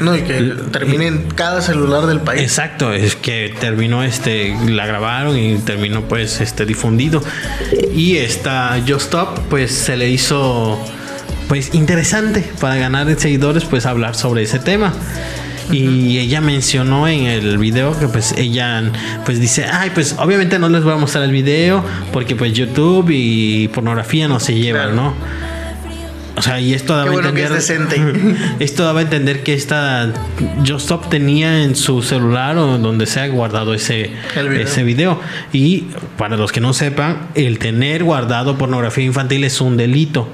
No, y que termine en cada celular del país. Exacto, es que terminó este, la grabaron y terminó pues este difundido. Y esta Just Stop, pues se le hizo pues interesante para ganar seguidores, pues hablar sobre ese tema. Y ella mencionó en el video que pues ella pues dice, ay pues obviamente no les voy a mostrar el video porque pues YouTube y pornografía no se llevan. ¿no? O sea, y esto daba a bueno entender. es decente. <laughs> Esto daba a entender que esta Just Stop tenía en su celular o donde sea guardado ese video. ese video. Y para los que no sepan, el tener guardado pornografía infantil es un delito.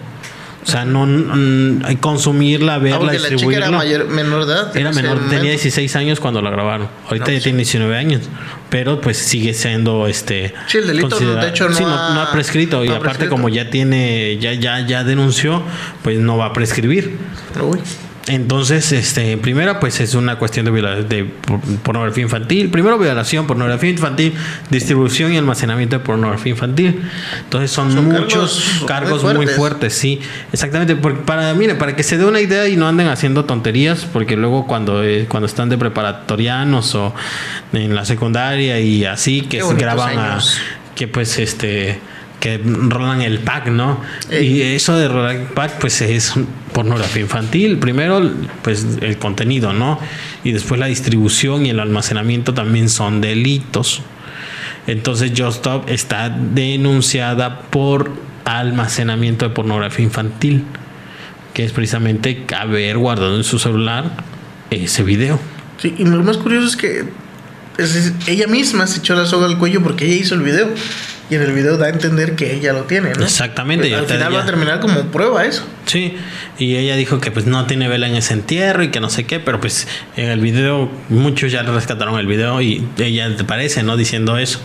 O sea, no mm, consumirla, verla, Aunque la chica distribuirla. era mayor, menor de edad. Era menor, tenía momento. 16 años cuando la grabaron. Ahorita No, ya sí. tiene 19 años. Pero pues sigue siendo este. Sí, el delito, de hecho, no Sí, ha- no ha prescrito. y no ha aparte, prescrito. como ya tiene, ya, ya, ya denunció, pues no va a prescribir. Uy. Entonces, este, primero, pues es una cuestión de, de por- pornografía infantil. Primero, violación, pornografía infantil, distribución y almacenamiento de pornografía infantil. Entonces, son, Son muchos cargos cargos, muy muy fuertes. sí. Exactamente. Porque para, mire, para que se dé una idea y no anden haciendo tonterías, porque luego cuando, eh, cuando están de preparatorianos o en la secundaria y así, que se graban a, que pues este que rolan el pack, ¿no? Ey. Y eso de rolar el pack, pues es pornografía infantil. Primero, pues el contenido, ¿no? Y después la distribución y el almacenamiento también son delitos. Entonces, Just Stop está denunciada por almacenamiento de pornografía infantil, que es precisamente haber guardado en su celular ese video. Sí, y lo más curioso es que es- es- ella misma se echó la soga al cuello porque ella hizo el video. Y en el video da a entender que ella lo tiene, ¿no? Exactamente, Pues, al final va a terminar como prueba eso. Sí, y ella dijo que pues no tiene vela en ese entierro y que no sé qué, pero pues en el video muchos ya rescataron el video y ella te parece, ¿no? Diciendo eso.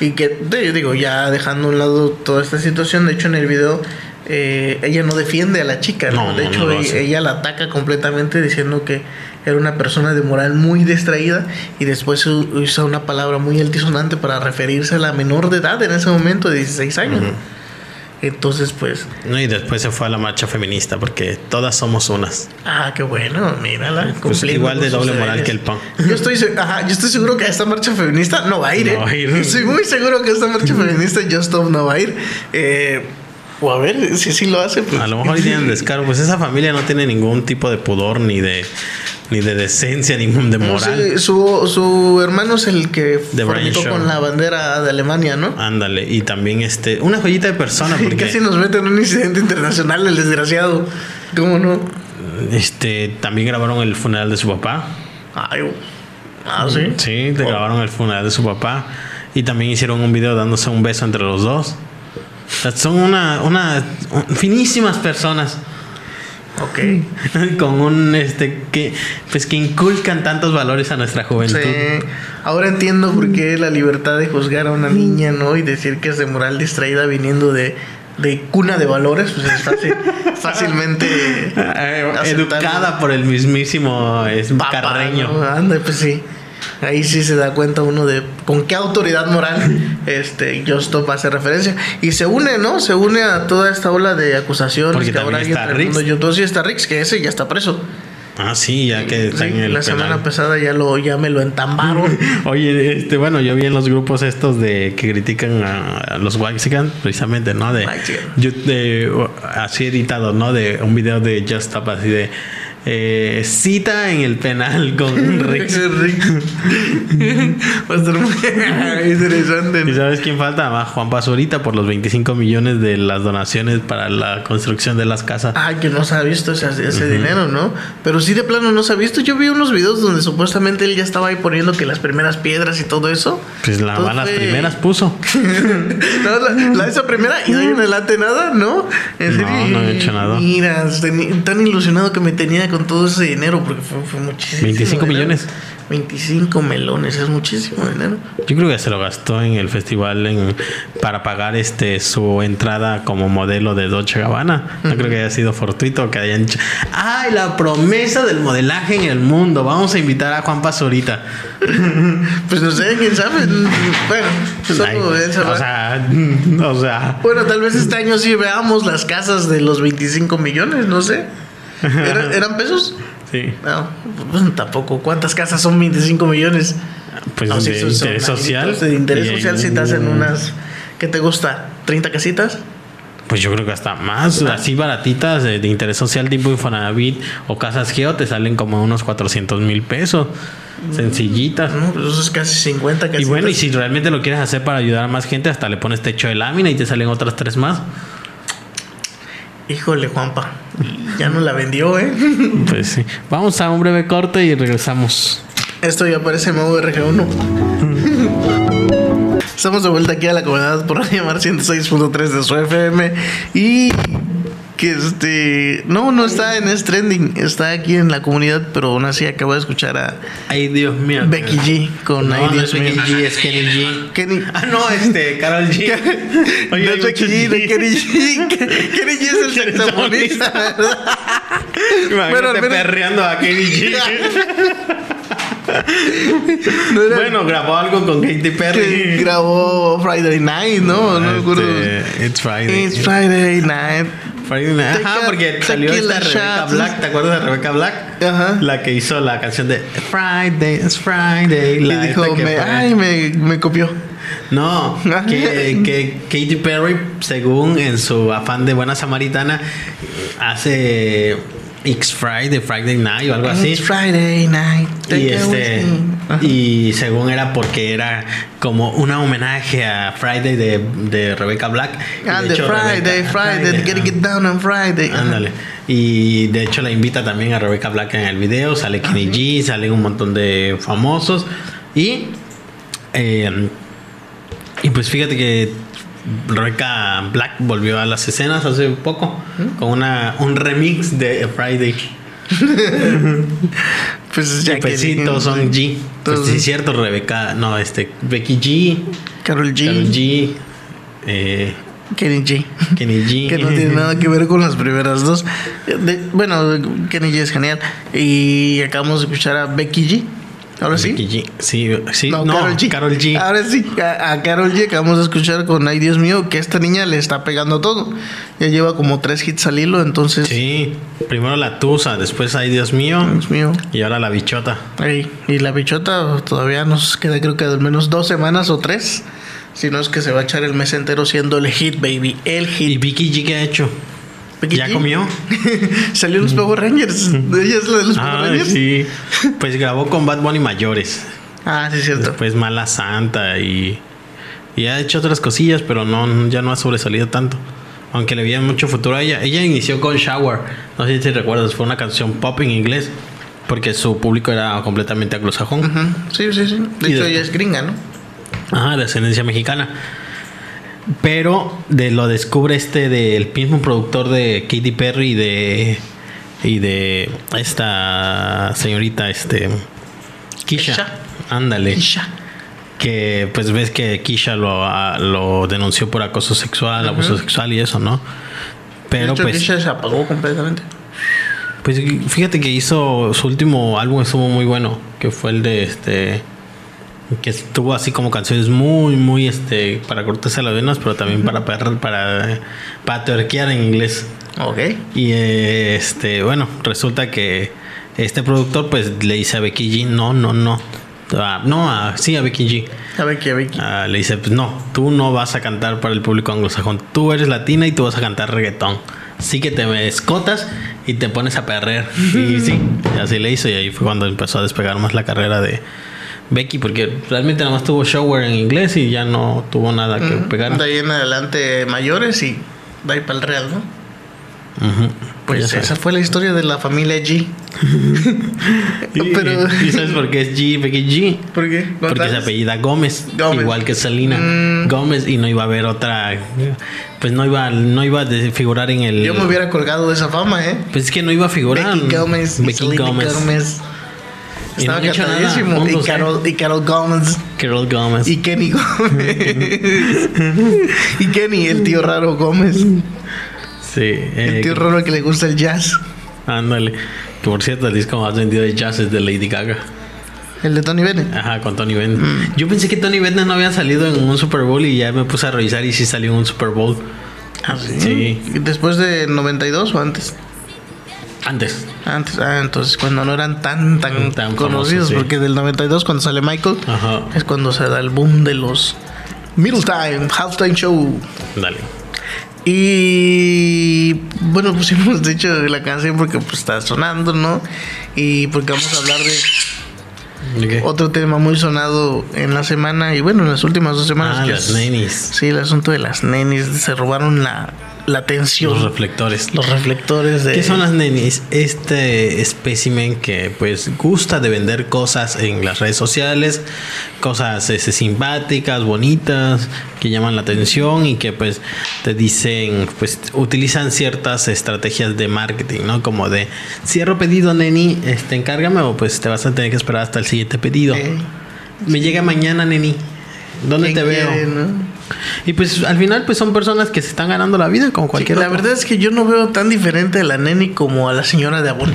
Y que, te digo, ya dejando a un lado toda esta situación, de hecho en el video eh, ella no defiende a la chica, ¿no? No, de hecho no ella la ataca completamente diciendo que era una persona de moral muy distraída y después usa una palabra muy altisonante para referirse a la menor de edad en ese momento de 16 años. Entonces, pues, ¿no? Y después se fue a la marcha feminista porque todas somos unas. ah, qué bueno, mírala. Pues igual de doble moral deberes. que el pan. <laughs> Yo estoy, ajá, yo estoy seguro que a esta marcha feminista no va a ir. No ¿eh? va a ir. <laughs> Estoy muy seguro que a esta marcha <laughs> feminista Just Stop no va a ir. Eh, o a ver si sí lo hace. Pues. A lo mejor tienen descaro, pues esa familia no tiene ningún tipo de pudor ni de ni de decencia ni de moral. sé, su, su hermano es el que fornicó con la bandera de Alemania, ¿no? Ándale, y también este una joyita de persona <laughs> Y porque casi nos mete en un incidente internacional el desgraciado. ¿Cómo no? este también grabaron el funeral de su papá. Ay, ah, sí. Sí, te grabaron el funeral de su papá. Y también hicieron un video dándose un beso entre los dos. Son una, una finísimas personas. Ok. <laughs> Con un este que pues que inculcan tantos valores a nuestra juventud. Sí. Ahora entiendo por qué la libertad de juzgar a una niña, ¿no? Y decir que es de moral distraída viniendo de, de cuna de valores, pues es fácil, <laughs> fácilmente Eh, aceptable. Educada por el mismísimo es, Carreño. ¿no? Anda, pues sí. Ahí sí se da cuenta uno de con qué autoridad moral <laughs> este Just Stop hace referencia. Y se une, ¿no? Se une a toda esta ola de acusaciones Porque que ahora hay entre el mundo Riggs. Sí está Rix, que ese ya está preso. Ah, sí, ya que está Sí, en el la penal. semana pasada ya lo ya me lo entambaron. <laughs> Oye, este, bueno, yo vi en los grupos estos de que critican a, a los Waxican, precisamente, ¿no? De, yo- de- así editado, ¿no? De un video de Just Stop así de eh, cita en el penal con <laughs> Rick. Va a estar muy <laughs> interesante. ¿Y sabes quién falta? Ah, Juan Pazurita por los 25 millones de las donaciones para la construcción de las casas. Ah, que no se ha visto ese, ese dinero, ¿no? Pero sí de plano no se ha visto. Yo vi unos videos donde supuestamente él ya estaba ahí poniendo que las primeras piedras y todo eso. Pues la, las primeras puso. <laughs> no, la, la- esa primera y ahí en adelante nada, ¿no? En No, serio, no he hecho nada. Mira, tan ilusionado que me tenía con todo ese dinero porque fue, fue muchísimo. 25 dinero. millones. 25 melones, es muchísimo dinero. Yo creo que se lo gastó en el festival en, para pagar este su entrada como modelo de Dolce Gabbana. No creo que haya sido fortuito que hayan dicho, ¡ay, la promesa del modelaje en el mundo! Vamos a invitar a Juan Pazurita. <laughs> Pues no sé, quién sabe. Bueno, solo Ay, sabrá. o sea, <laughs> o sea, Bueno, tal vez este año sí veamos las casas de los 25 millones, no sé. ¿Era- ¿Eran pesos? sí. No, pues tampoco. ¿Cuántas casas son 25 millones? Pues No, de son interés social. De interés social si te hacen unas... ¿Qué te gusta? ¿30 casitas? Pues yo creo que hasta más, así baratitas de, de interés social tipo Infonavit o Casas Geo te salen como unos 400 mil pesos. Sencillitas. No, pues eso es casi 50 casitas. Y bueno, y si realmente lo quieres hacer para ayudar a más gente, hasta le pones techo de lámina y te salen otras tres más. Híjole, Juanpa. Ya no la vendió, ¿eh? <laughs> Pues sí. Vamos a un breve corte y regresamos. Esto ya parece nuevo RG1. Estamos de vuelta aquí a la comunidad por llamar 106.3 de su FM. Y que este. No, no está en Es Trending. Está aquí en la comunidad, pero aún así acabo de escuchar a Ay, Dios mío. Becky G con No, Ay, no es Dios Becky mío. G, es Kenny G. Kenny. Ah, no, este, Carol G. <laughs> Oye, no es Becky G, de. Kenny G. Kenny G es el <laughs> saxofonista, ¿verdad? <laughs> Imagínate menos- perreando a Katy G. No era- bueno, grabó algo con Katy Perry. grabó Friday Night, ¿no? No me acuerdo. Este, It's Friday. It's Friday night. Ajá, porque salió esta Rebecca. Black. ¿Te acuerdas de Rebecca Black? Ajá. La que hizo la canción de Friday, it's Friday. Y La dijo, me, fue- ay, me, me copió. No, que, que Katy Perry, según en su afán de buena samaritana, hace X Friday, Friday Night o algo así. It's Friday night. Y este. Ajá. y según era porque era como un homenaje a Friday de, de Rebecca Black. Y Ah, de hecho, Friday, Rebecca- Friday, Friday, gotta ajá. get down on Friday. Ajá. Ándale. Y de hecho la invita también a Rebecca Black en el video. Sale Kenny G, salen un montón de famosos. Y. eh, y pues fíjate que Rebecca Black volvió a las escenas hace poco con una, un remix de Friday. <laughs> Pues Ya ya que todos son G. Pues sí, es cierto, Rebeca. No, este. Becky G. Carol G. Karol G. Eh, Kenny G. Kenny G. <laughs> que no tiene nada que ver con las primeras dos. De- bueno, Kenny G es genial. Y acabamos de escuchar a Becky G. Ahora sí. G. Sí, sí. No, Karol G. Karol G. Ahora sí, a, a Carol G acabamos de escuchar con Ay Dios mío que esta niña le está pegando todo. Ya lleva como tres hits al hilo, entonces. Sí. Primero la Tusa, después Ay Dios mío. Dios mío. Y ahora la bichota. Ey, y la bichota todavía nos queda creo que al menos dos semanas o tres. Si no es que se va a echar el mes entero siendo el hit, baby. El ¿Y hit. Vicky G qué ha hecho? ¿Ya comió? <laughs> Salió los Power Rangers. Ella es la de los Power Ah, Rangers. sí. <laughs> Pues grabó con Bad Bunny mayores. Ah, sí, es cierto. Después Mala Santa y, y ha hecho otras cosillas, pero no, ya no ha sobresalido tanto. Aunque le veía mucho futuro a ella. Ella inició con Shower. No sé si recuerdas, fue una canción pop en inglés. Porque su público era completamente anglosajón. Sí, sí, sí. De Y hecho, de- ella es gringa, ¿no? Ajá, de ascendencia mexicana. Pero de lo descubre este del mismo productor de Katy Perry y de y de esta señorita este Kisha. Kisha. Ándale. Isha. Que pues ves que Kisha lo, ah, lo denunció por acoso sexual, abuso sexual y eso, ¿no? Pero de hecho, pues Kisha se apagó completamente. pues fíjate que hizo su último álbum estuvo muy bueno, que fue el de este que estuvo así como canciones muy muy este para cortarse las venas, pero también para perder para para tuerquear en inglés. Ok. Y eh, este, bueno, resulta que este productor pues le dice a Becky G, "No, no, no." Ah, no, a- sí a Becky G. A Becky, a Becky. Ah, le dice, pues no, tú no vas a cantar para el público anglosajón. Tú eres latina y tú vas a cantar reggaetón. Así que te me escotas y te pones a perrer. Y sí, así le hizo. Y ahí fue cuando empezó a despegar más la carrera de Becky. Porque realmente nada más tuvo shower en inglés y ya no tuvo nada que pegar. De ahí en adelante mayores y de ahí para el Real, ¿no? Pues esa fue la historia de la familia G. <laughs> Y- Pero- ¿Y sabes por qué es G, Becky G? ¿Por qué? Porque se apellida Gómez, Gómez. igual que Selena Mm. Gómez y no iba a haber otra pues no iba no iba a figurar en el Yo me hubiera colgado de esa fama, ¿eh? pues es que no iba a figurar Becky Gómez. Becky Gómez. <laughs> No Estaba nada cantadísimo. Y. Carol, y Carol Gómez. Carol Gómez Y Kenny Gómez. <laughs> y Kenny, el tío raro Gómez. sí eh, El tío raro que le gusta el jazz. ándale que por cierto el disco más vendido de jazz es de Lady Gaga El de Tony Bennett. ajá con Tony Bennett Mm. yo pensé que Tony Bennett no había salido en un Super Bowl y ya me puse a revisar y sí salió en un Super Bowl Ah, sí. Sí. ¿Después de 92 o antes? Antes Antes, ah, entonces cuando no eran tan, tan, Tan conocidos, famosos, sí. porque del 92 cuando sale Michael, ajá es cuando se da el boom de los Middle Time, Halftime Show. dale Y bueno, <laughs> pusimos de hecho la canción porque pues está sonando, ¿no? Y porque vamos a hablar de ¿De qué? otro tema muy sonado en la semana y bueno, en las últimas dos semanas. ah que las es- nenis Sí, el asunto de las nenis, se robaron la, la atención. los reflectores los reflectores de... ¿Qué son las nenis? Este espécimen que pues gusta de vender cosas en las redes sociales, cosas este, simpáticas, bonitas, que llaman la atención y que pues te dicen, pues utilizan ciertas estrategias de marketing, ¿no? Como de cierro pedido, neni, este encárgame o pues te vas a tener que esperar hasta el siguiente pedido. Eh, Me llega mañana, neni. ¿Dónde ¿quién te veo? no? Y pues al final pues son personas que se están ganando la vida como Sí, cualquier la otro. verdad es que yo no veo tan diferente a la neni como a la señora de Abón.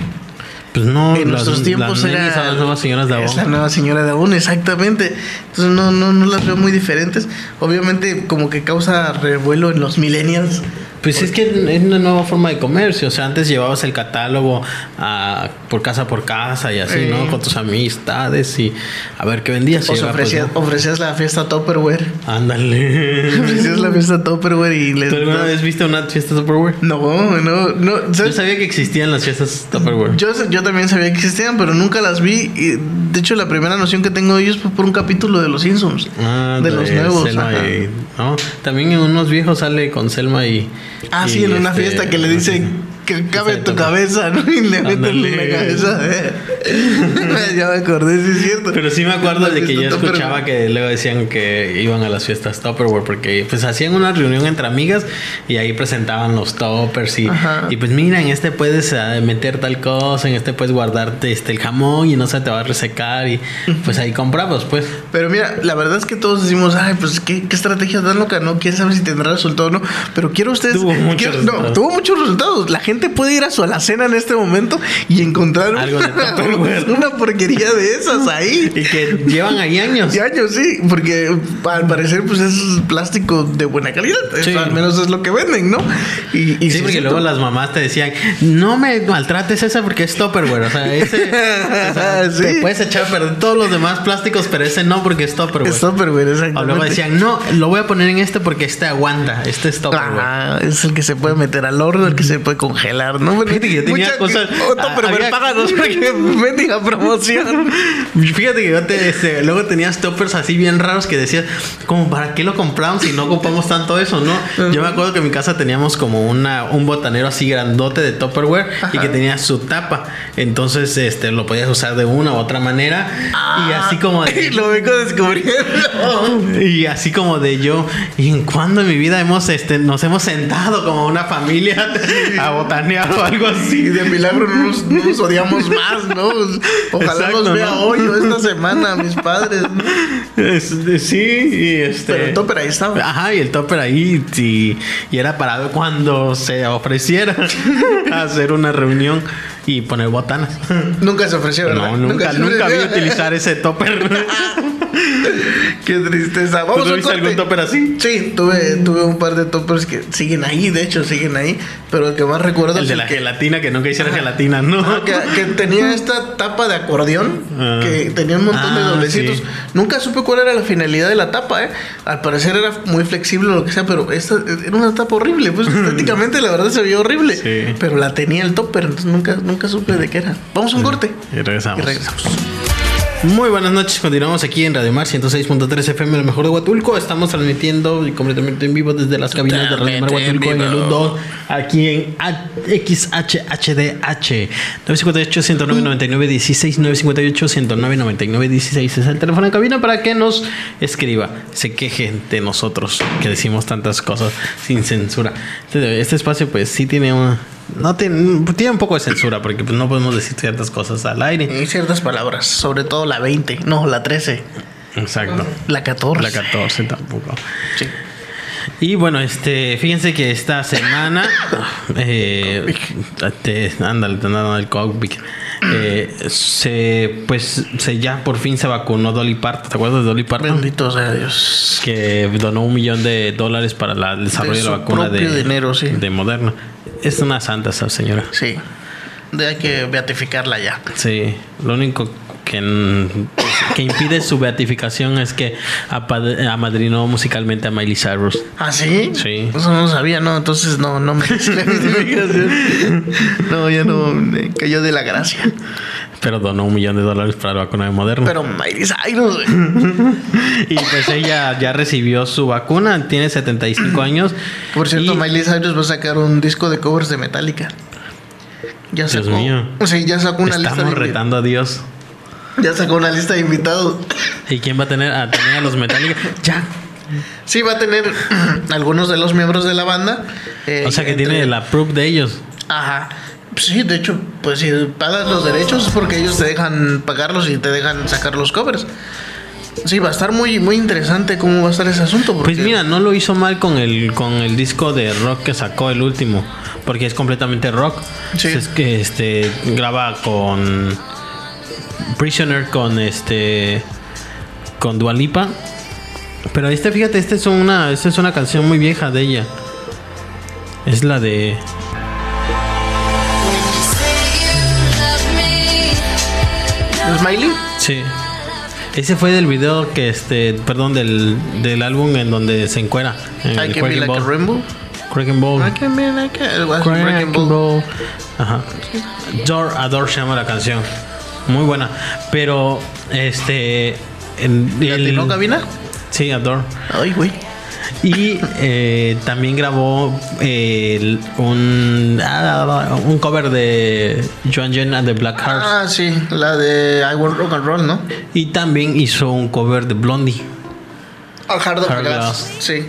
Pues no, en nuestros tiempos era las nuevas señoras de Es la nueva señora de Avon, exactamente. Entonces no, no, no las veo muy diferentes. Obviamente como que causa revuelo en los millennials. Pues es que es una nueva forma de comercio. O sea, antes llevabas el catálogo a- por casa por casa y así, Sí. ¿no? Con tus amistades y a ver qué vendías. O Y se ahora, pues, ofrecías, no. ofrecías la fiesta Tupperware. Ándale. <laughs> ofrecías la fiesta Tupperware y les... ¿Tú alguna vez viste una fiesta Tupperware? No, no, no. Yo sabía que existían las fiestas Tupperware. Yo, yo también sabía que existían, pero nunca las vi. Y, de hecho, la primera noción que tengo de ellos fue por un capítulo de Los Simpsons. Ah, de los nuevos. Selma y- ¿no? También en unos viejos sale con Selma y. Ah, y sí, en una este, fiesta que le dice que cabe en tu cabeza, ¿no? Y le meten en la cabeza. <laughs> ya me acordé, sí es cierto. Pero sí me acuerdo de que yo escuchaba que luego decían que iban a las fiestas Tupperware porque pues hacían una reunión entre amigas y ahí presentaban los toppers y, Ajá. y pues mira, en este puedes eh, meter tal cosa, en este puedes guardarte este el jamón y no se te va a resecar y pues ahí comprabas pues. Pero mira, la verdad es que todos decimos, ay, pues qué, qué estrategia tan loca, ¿no? Quién sabe si tendrá resultado o no. Pero quiero ustedes. Tuvo muchos quiero- No, resultados. tuvo muchos resultados. La gente puede ir a su alacena en este momento y encontrar Algo de <laughs> Tupperware. una porquería de esas ahí. Y que llevan ahí años. Y años, sí, porque al parecer, pues es plástico de buena calidad. Eso Sí. al menos es lo que venden, ¿no? Y, y Sí, porque luego las mamás te decían, no me maltrates esa porque es Tupperware. O sea, ese <laughs> o sea, Sí. te puedes echar a perder todos los demás plásticos, pero ese no porque es Tupperware. Es Tupperware, O exactamente. luego decían, no, lo voy a poner en este porque este aguanta. Este es Tupperware. Ah, es el que se puede meter al horno, el que se puede congelar, ¿no? Bueno, Fíjate que yo tenía cosas- Oh, Tupperware, había- páganos porque <laughs> mendiga promoción. <laughs> Fíjate que yo te, este, luego tenías toppers así bien raros que decías, como para qué lo compramos si no ocupamos tanto eso, ¿no? Yo me acuerdo que en mi casa teníamos como una, un botanero así grandote de Tupperware y que tenía su tapa. Entonces, este, lo podías usar de una u otra manera. y así como <laughs> de. Lo vengo descubriendo. Y así como de yo, ¿y en cuándo en mi vida hemos, este, nos hemos sentado como una familia a botanear o algo Y así? de milagro no nos, no nos odiamos más, ¿no? Ojalá Exacto, nos vea ¿no? hoy o esta semana, mis padres. ¿no? Este, sí, y este. Pero el topper ahí estaba. Ajá, y el topper ahí, y, y era para cuando se ofreciera <laughs> hacer una reunión y poner botanas. <laughs> Nunca se ofreció, ¿verdad? No, nunca, se nunca vi utilizar ese topper. <laughs> Qué tristeza. Vamos ¿Tú a un viste algún topper así? Sí, tuve, tuve un par de toppers que siguen ahí, de hecho, siguen ahí. Pero el que más recuerdo El de la que, gelatina, que nunca hiciera gelatina, ¿no? Ajá, que, que tenía esta tapa de acordeón Ah. que tenía un montón de Ah, doblecitos. sí. Nunca supe cuál era la finalidad de la tapa, ¿eh? Al parecer era muy flexible o lo que sea, pero esta era una tapa horrible. Pues <laughs> estéticamente la verdad se veía horrible. Sí. Pero la tenía el topper, entonces nunca, nunca supe de qué era. Vamos a un corte. Y regresamos. Y regresamos. Muy buenas noches, continuamos aquí en Radio Mar 106.3 FM, lo mejor de Huatulco. Estamos transmitiendo y completamente en vivo desde las cabinas de Radio Mar en Huatulco en el vivo. U2, aquí en XHHDH 958 109 99 16 958 109 99 16 es el teléfono en cabina para que nos escriba, se queje de nosotros que decimos tantas cosas sin censura. Este, este espacio pues sí tiene una no tiene, tiene un poco de censura porque pues no podemos decir ciertas cosas al aire. Y ciertas palabras, sobre todo la 20, no, la 13, Exacto. la 14. La 14 tampoco. Sí. Y bueno, este, fíjense que esta semana, <coughs> eh, te, ándale, te andan dando el COVID. Eh, se, pues, se ya por fin se vacunó Dolly Parton. ¿Te acuerdas de Dolly Parton? Bendito sea Dios. Que donó un millón de dólares para la- el desarrollo De de, la vacuna de, dinero, sí. de Moderna. Es una santa esa señora. Sí. De hay que beatificarla ya. Sí, lo único que, n- que impide su beatificación es que amadrinó musicalmente a Miley Cyrus. ¿Ah, sí? Sí. Eso no sabía, no. Entonces no, no me hice la <laughs> beatificación. No, ya no me cayó de la gracia. Pero donó un millón de dólares para la vacuna de Moderna. Pero Miley Cyrus, güey. <laughs> y pues ella ya recibió su vacuna, tiene 75 años. Por cierto, Y- Miley Cyrus va a sacar un disco de covers de Metallica. Ya Dios sacó. mío. Sí, ya sacó una lista Estamos retando a Dios. Ya sacó una lista de invitados. ¿Y quién va a tener a tener a los Metallica? Ya. Sí, va a tener <clears throat> algunos de los miembros de la banda. eh, O sea que entre- tiene la proof de ellos. Ajá. Sí, de hecho, pues si pagas los derechos es porque ellos te dejan pagarlos y te dejan sacar los covers. Sí, va a estar muy, muy interesante cómo va a estar ese asunto. Porque, Pues mira, no lo hizo mal con el con el disco de rock que sacó el último, porque es completamente rock. Sí. Es que este graba con Prisoner con este con Dualipa. Pero este, fíjate, esta es una esta es una canción muy vieja de ella. Es la de Smiley. Sí. Ese fue del video que este, perdón, del, del álbum en donde se encuera. En I el can be like a Ball. rainbow. Cracking Ball. I can be like a was Cracking Breaking Ball. Ball. Ajá. Adore, Adore se llama la canción. Muy buena. Pero, este. En, ¿Le el- cabina? Sí, Adore. Ay, güey. Y eh, también grabó eh, un, ah, un cover de Joan Jett and the Black Hearts. Ah, sí, la de I Want Rock and Roll, ¿no? Y también hizo un cover de Blondie. Ah, Hard of Hard Glass. Glass. Sí.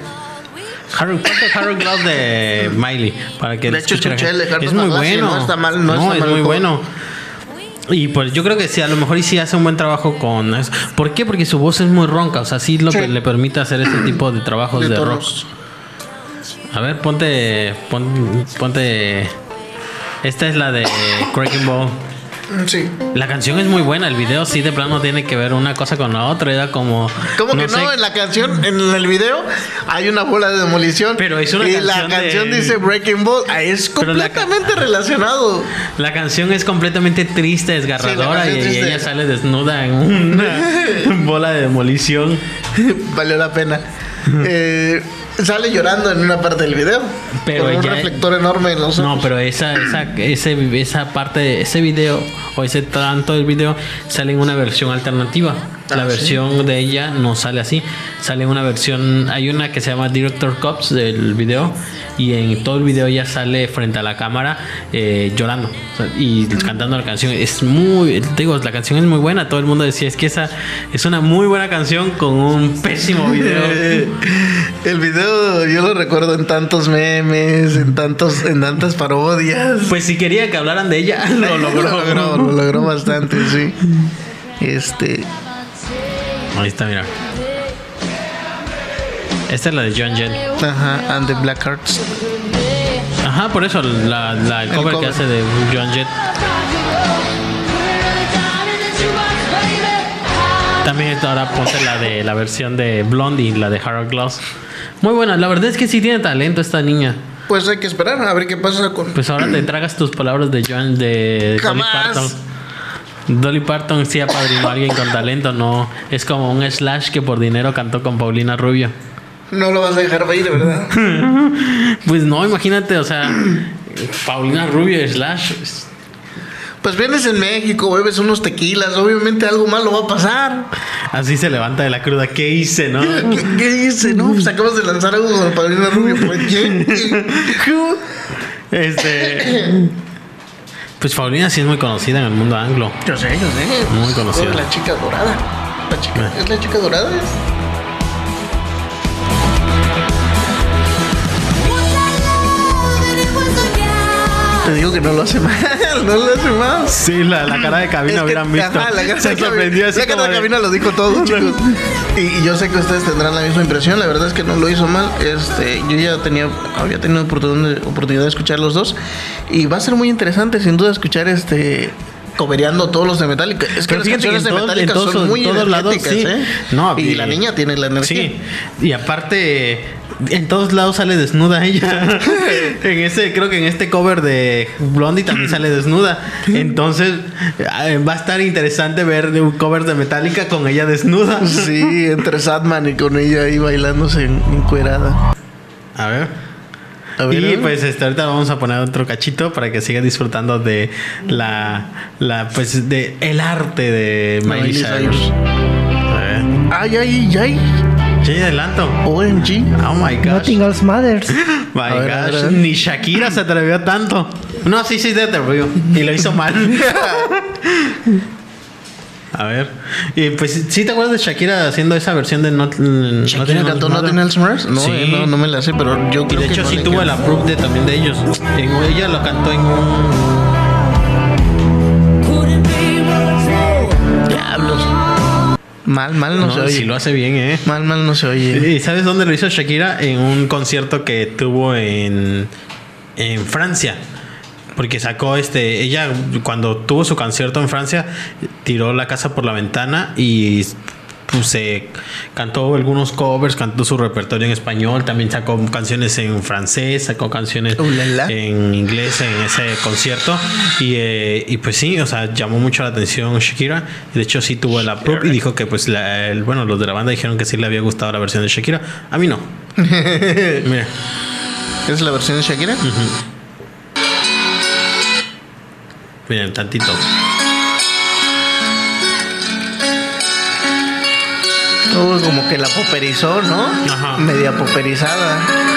Harold, Harold Glass de Miley para que De hecho, escuché el de. Harold es muy Glass bueno no está mal, no está es mal muy bueno y pues yo creo que sí a lo mejor y sí hace un buen trabajo con eso. ¿por qué? porque su voz es muy ronca o sea sí lo Sí. le permite hacer este tipo de trabajos De de, rock a ver ponte pon- ponte esta es la de Cracking Ball Sí. la canción es muy buena el video sí de plano tiene que ver una cosa con la otra era como ¿Cómo que no? En la canción, en el video, hay una bola de demolición. Pero es una Y la canción de- canción dice Breaking Ball. Ah, Es la completamente relacionado. La canción es completamente triste, desgarradora Sí, y, canción ella sale desnuda en una <laughs> bola de demolición. Valió la pena. Eh, <laughs> sale llorando en una parte del video. Pero con un reflector enorme en los ojos. No, pero esa, esa, ese, esa parte, de ese video o ese tanto del video sale en una versión alternativa. La Ah, ¿sí? versión de ella no sale así. Sale en una versión, hay una que se llama Director Cups del video y en todo el video ella sale frente a la cámara eh, llorando y cantando la canción. Es muy, te digo, la canción es muy buena. Todo el mundo decía, es que esa es una muy buena canción con un pésimo video. <laughs> El video yo lo recuerdo en tantos memes, en tantos, en tantas parodias. Pues si quería que hablaran de ella, <laughs> <laughs> lo logró. lo logró, lo logró bastante, sí. Este, Ahí está, mira. Esta es la de John Jett. ajá, and the Black Hearts. Ajá, por eso la, la- el El cover, que hace de John Jett. También ahora ponte la de la versión de Blondie, la de Harold Gloss. Muy buena, la verdad es que sí tiene talento esta niña. Pues hay que esperar a ver qué pasa con. Pues ahora te tragas tus palabras de John de Dolly. Parton. Dolly Parton sí apadrinó a alguien con talento, no. Es como un Slash que por dinero cantó con Paulina Rubio. No lo vas a dejar ir, ¿verdad? <laughs> Pues no, imagínate, o sea, Paulina Rubio Slash. Pues vienes en México, bebes unos tequilas, obviamente algo malo va a pasar. Así se levanta de la cruda. ¿Qué hice, no? ¿Qué, qué dice? No, pues acabas de lanzar algo con Paulina Rubio. Pues, ¿qué? <laughs> Este. Pues Paulina sí es muy conocida en el mundo anglo. Yo sé, yo sé. Muy conocida. La chica dorada. La chica, ¿Es la chica dorada? Te digo que no lo hace mal, <laughs> no lo hace mal. Sí, la, la cara de cabina Es que- hubieran visto. ajá, la cara se de cabina- sorprendió así la cara de cabina lo dijo todo. <laughs> Y, y yo sé que ustedes tendrán la misma impresión. La verdad es que no lo hizo mal. Este, yo ya tenía, había tenido oportunidad, oportunidad de escuchar los dos. Y va a ser muy interesante, sin duda, escuchar este. Cobereando todos los de Metallica. Es que Pero las que canciones en de todo- Metallica en todos- son muy en todos lados, sí. ¿eh? No, y y- la niña tiene la energía. Sí. Y aparte, en todos lados sale desnuda ella. <laughs> en ese, creo que en este cover de Blondie también sale desnuda. Entonces, eh, va a estar interesante ver un cover de Metallica con ella desnuda. Sí, entre Sadman y con ella ahí bailándose en- encuerada. A ver. Ver, y pues este, ahorita vamos a poner otro cachito para que siga disfrutando de la, la pues de el arte de Miley Cyrus. Ay, ay, ay. Sí, adelanto. OMG. Oh my gosh. Nothing else matters. <laughs> My ver, gosh. Ni Shakira se atrevió tanto. No, sí, sí, se atrevió. Y lo hizo mal. <laughs> A ver. Y pues, ¿sí te acuerdas de Shakira haciendo esa versión de Not, ¿Shakira cantó Nothing Else Matters? No, Sí. eh, no, no me la sé, pero yo Y creo de que hecho no sí le tuvo el approve de, también de ellos. En- ella lo cantó en un... Mal, mal no, se oye. Si lo hace bien, ¿eh? Mal, mal no se oye. ¿Y sabes dónde lo hizo Shakira? En un concierto que tuvo en, en Francia. Porque sacó este. Ella, cuando tuvo su concierto en Francia, tiró la casa por la ventana y pues se cantó algunos covers, cantó su repertorio en español, también sacó canciones en francés, sacó canciones Uh, la, la. en inglés en ese concierto y, eh, y pues sí, o sea, llamó mucho la atención Shakira. De hecho sí tuvo el approve y dijo que pues la- el- bueno, los de la banda dijeron que sí le había gustado la versión de Shakira. A mí no. <laughs> Mira. ¿Es la versión de Shakira? Miren, tantito. Como que la poperizó, ¿no? Ajá. Media poperizada.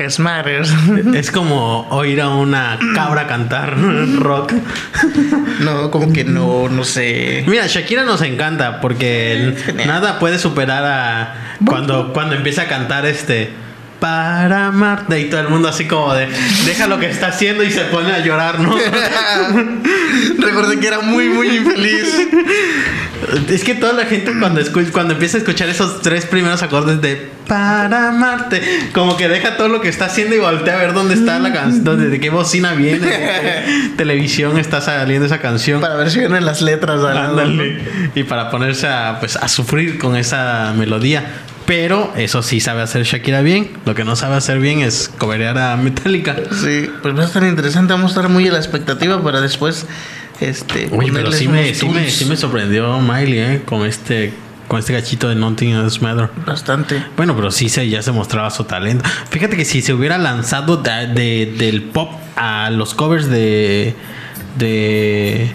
Waka Smatters. <laughs> Es como oír a una cabra cantar <laughs> rock. <laughs> no, como que no, no sé. Mira, Shakira nos encanta porque nada puede superar a cuando, cuando empieza a cantar este para amarte y todo el mundo así como de deja lo que está haciendo y se pone a llorar, ¿no? <laughs> Recordé que era muy, muy infeliz. Es que toda la gente cuando escu- cuando empieza a escuchar esos tres primeros acordes de para amarte, como que deja todo lo que está haciendo y voltea a ver dónde está la canción, de qué bocina viene, de qué <laughs> televisión está saliendo esa canción. Para ver si vienen las letras. Ándale. Y para ponerse a, pues, a sufrir con esa melodía. Pero eso sí sabe hacer Shakira bien. Lo que no sabe hacer bien es coberear a Metallica. Sí, pues va a estar interesante. Vamos a estar muy a la expectativa para después. Este, Oye, pero sí me, unos sí, me, tunes. sí me sorprendió Miley, ¿eh? Con este, con este gachito de Nothing Else Matter. Bastante. Bueno, pero sí se, ya se mostraba su talento. Fíjate que si se hubiera lanzado de- de- del pop a los covers de. de.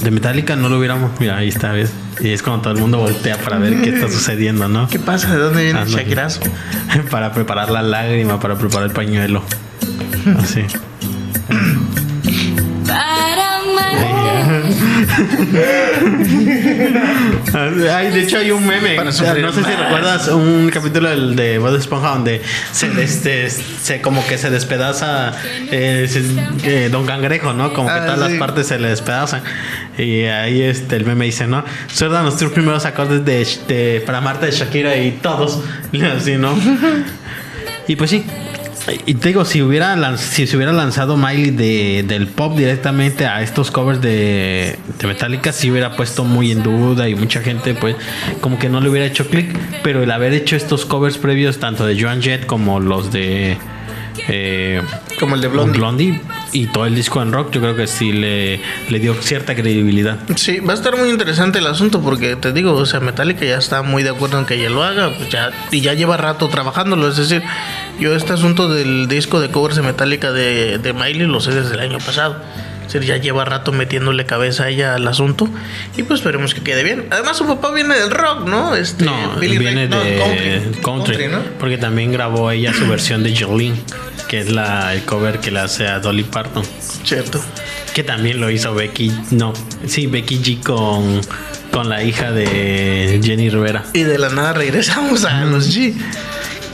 de Metallica, no lo hubiéramos. Mira, ahí está, ¿ves? Y es cuando todo el mundo voltea para ver qué está sucediendo, ¿no? ¿Qué pasa? ¿De dónde viene el Ándale. Shakirazo? <laughs> para preparar la lágrima, para preparar el pañuelo. Así. <laughs> Ay, de hecho hay un meme. Para no sé si recuerdas un capítulo del- de Bob Esponja donde se, <laughs> este, se como que se despedaza eh, se- eh, Don Cangrejo, ¿no? Como que Ah, todas sí. las partes se le despedazan. Y ahí este el meme dice, ¿no? Suelta los tres primeros acordes de, de para Marta de Shakira y todos. Y <laughs> así, ¿no? Y pues sí. Y te digo, si hubiera si se hubiera lanzado Miley de, del pop directamente a estos covers de, de Metallica, sí hubiera puesto muy en duda y mucha gente pues como que no le hubiera hecho clic. Pero el haber hecho estos covers previos, tanto de Joan Jett como los de eh, Como el de Blondie. Blondie y todo el disco en rock, yo creo que sí le, le dio cierta credibilidad. Sí, va a estar muy interesante el asunto porque te digo, o sea, Metallica ya está muy de acuerdo en que ella lo haga, pues ya, y ya lleva rato trabajándolo. Es decir, yo este asunto del disco de covers de Metallica de, de Miley lo sé desde el año pasado. Es decir, ya lleva rato metiéndole cabeza a ella al asunto y pues esperemos que quede bien. Además, su papá viene del rock, ¿no? Este, No, Billy viene Ray- no, de country, country, ¿no? porque también grabó ella su versión de Jolene, que es la el cover que le hace a Dolly Parton, Cierto. que también lo hizo Becky, no, sí Becky G con con la hija de Jenny Rivera, Y de la nada regresamos a los G.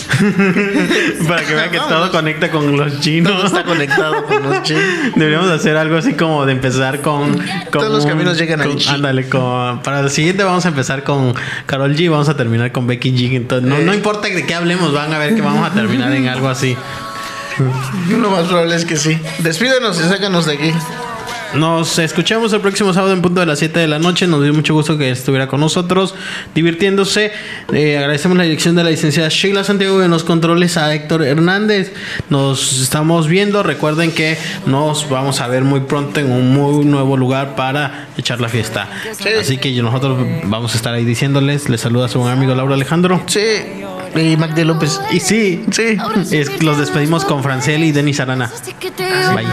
<laughs> para que vean que todo conecta con los Todo chinos. está conectado con los G. Deberíamos hacer algo así como de empezar con, con Todos los caminos llegan al con- G. Ándale, con, para el siguiente vamos a empezar con Carol G y vamos a terminar con Becky G. Entonces, no, Eh. no importa de qué hablemos, van a ver que vamos a terminar en algo así. Lo más probable es que sí. Despídenos y sácanos de aquí. Nos escuchamos el próximo sábado en punto de las 7 de la noche. Nos dio mucho gusto que estuviera con nosotros, divirtiéndose. Eh, agradecemos la dirección de la licenciada Sheila Santiago en los controles a Héctor Hernández. Nos estamos viendo. Recuerden que nos vamos a ver muy pronto en un muy nuevo lugar para echar la fiesta. Así que nosotros vamos a estar ahí diciéndoles. Les saluda su buen amigo Laura Alejandro. Sí. Y Mac de López. Y sí, Sí. es- los despedimos con Franceli y Denis Arana. Bye.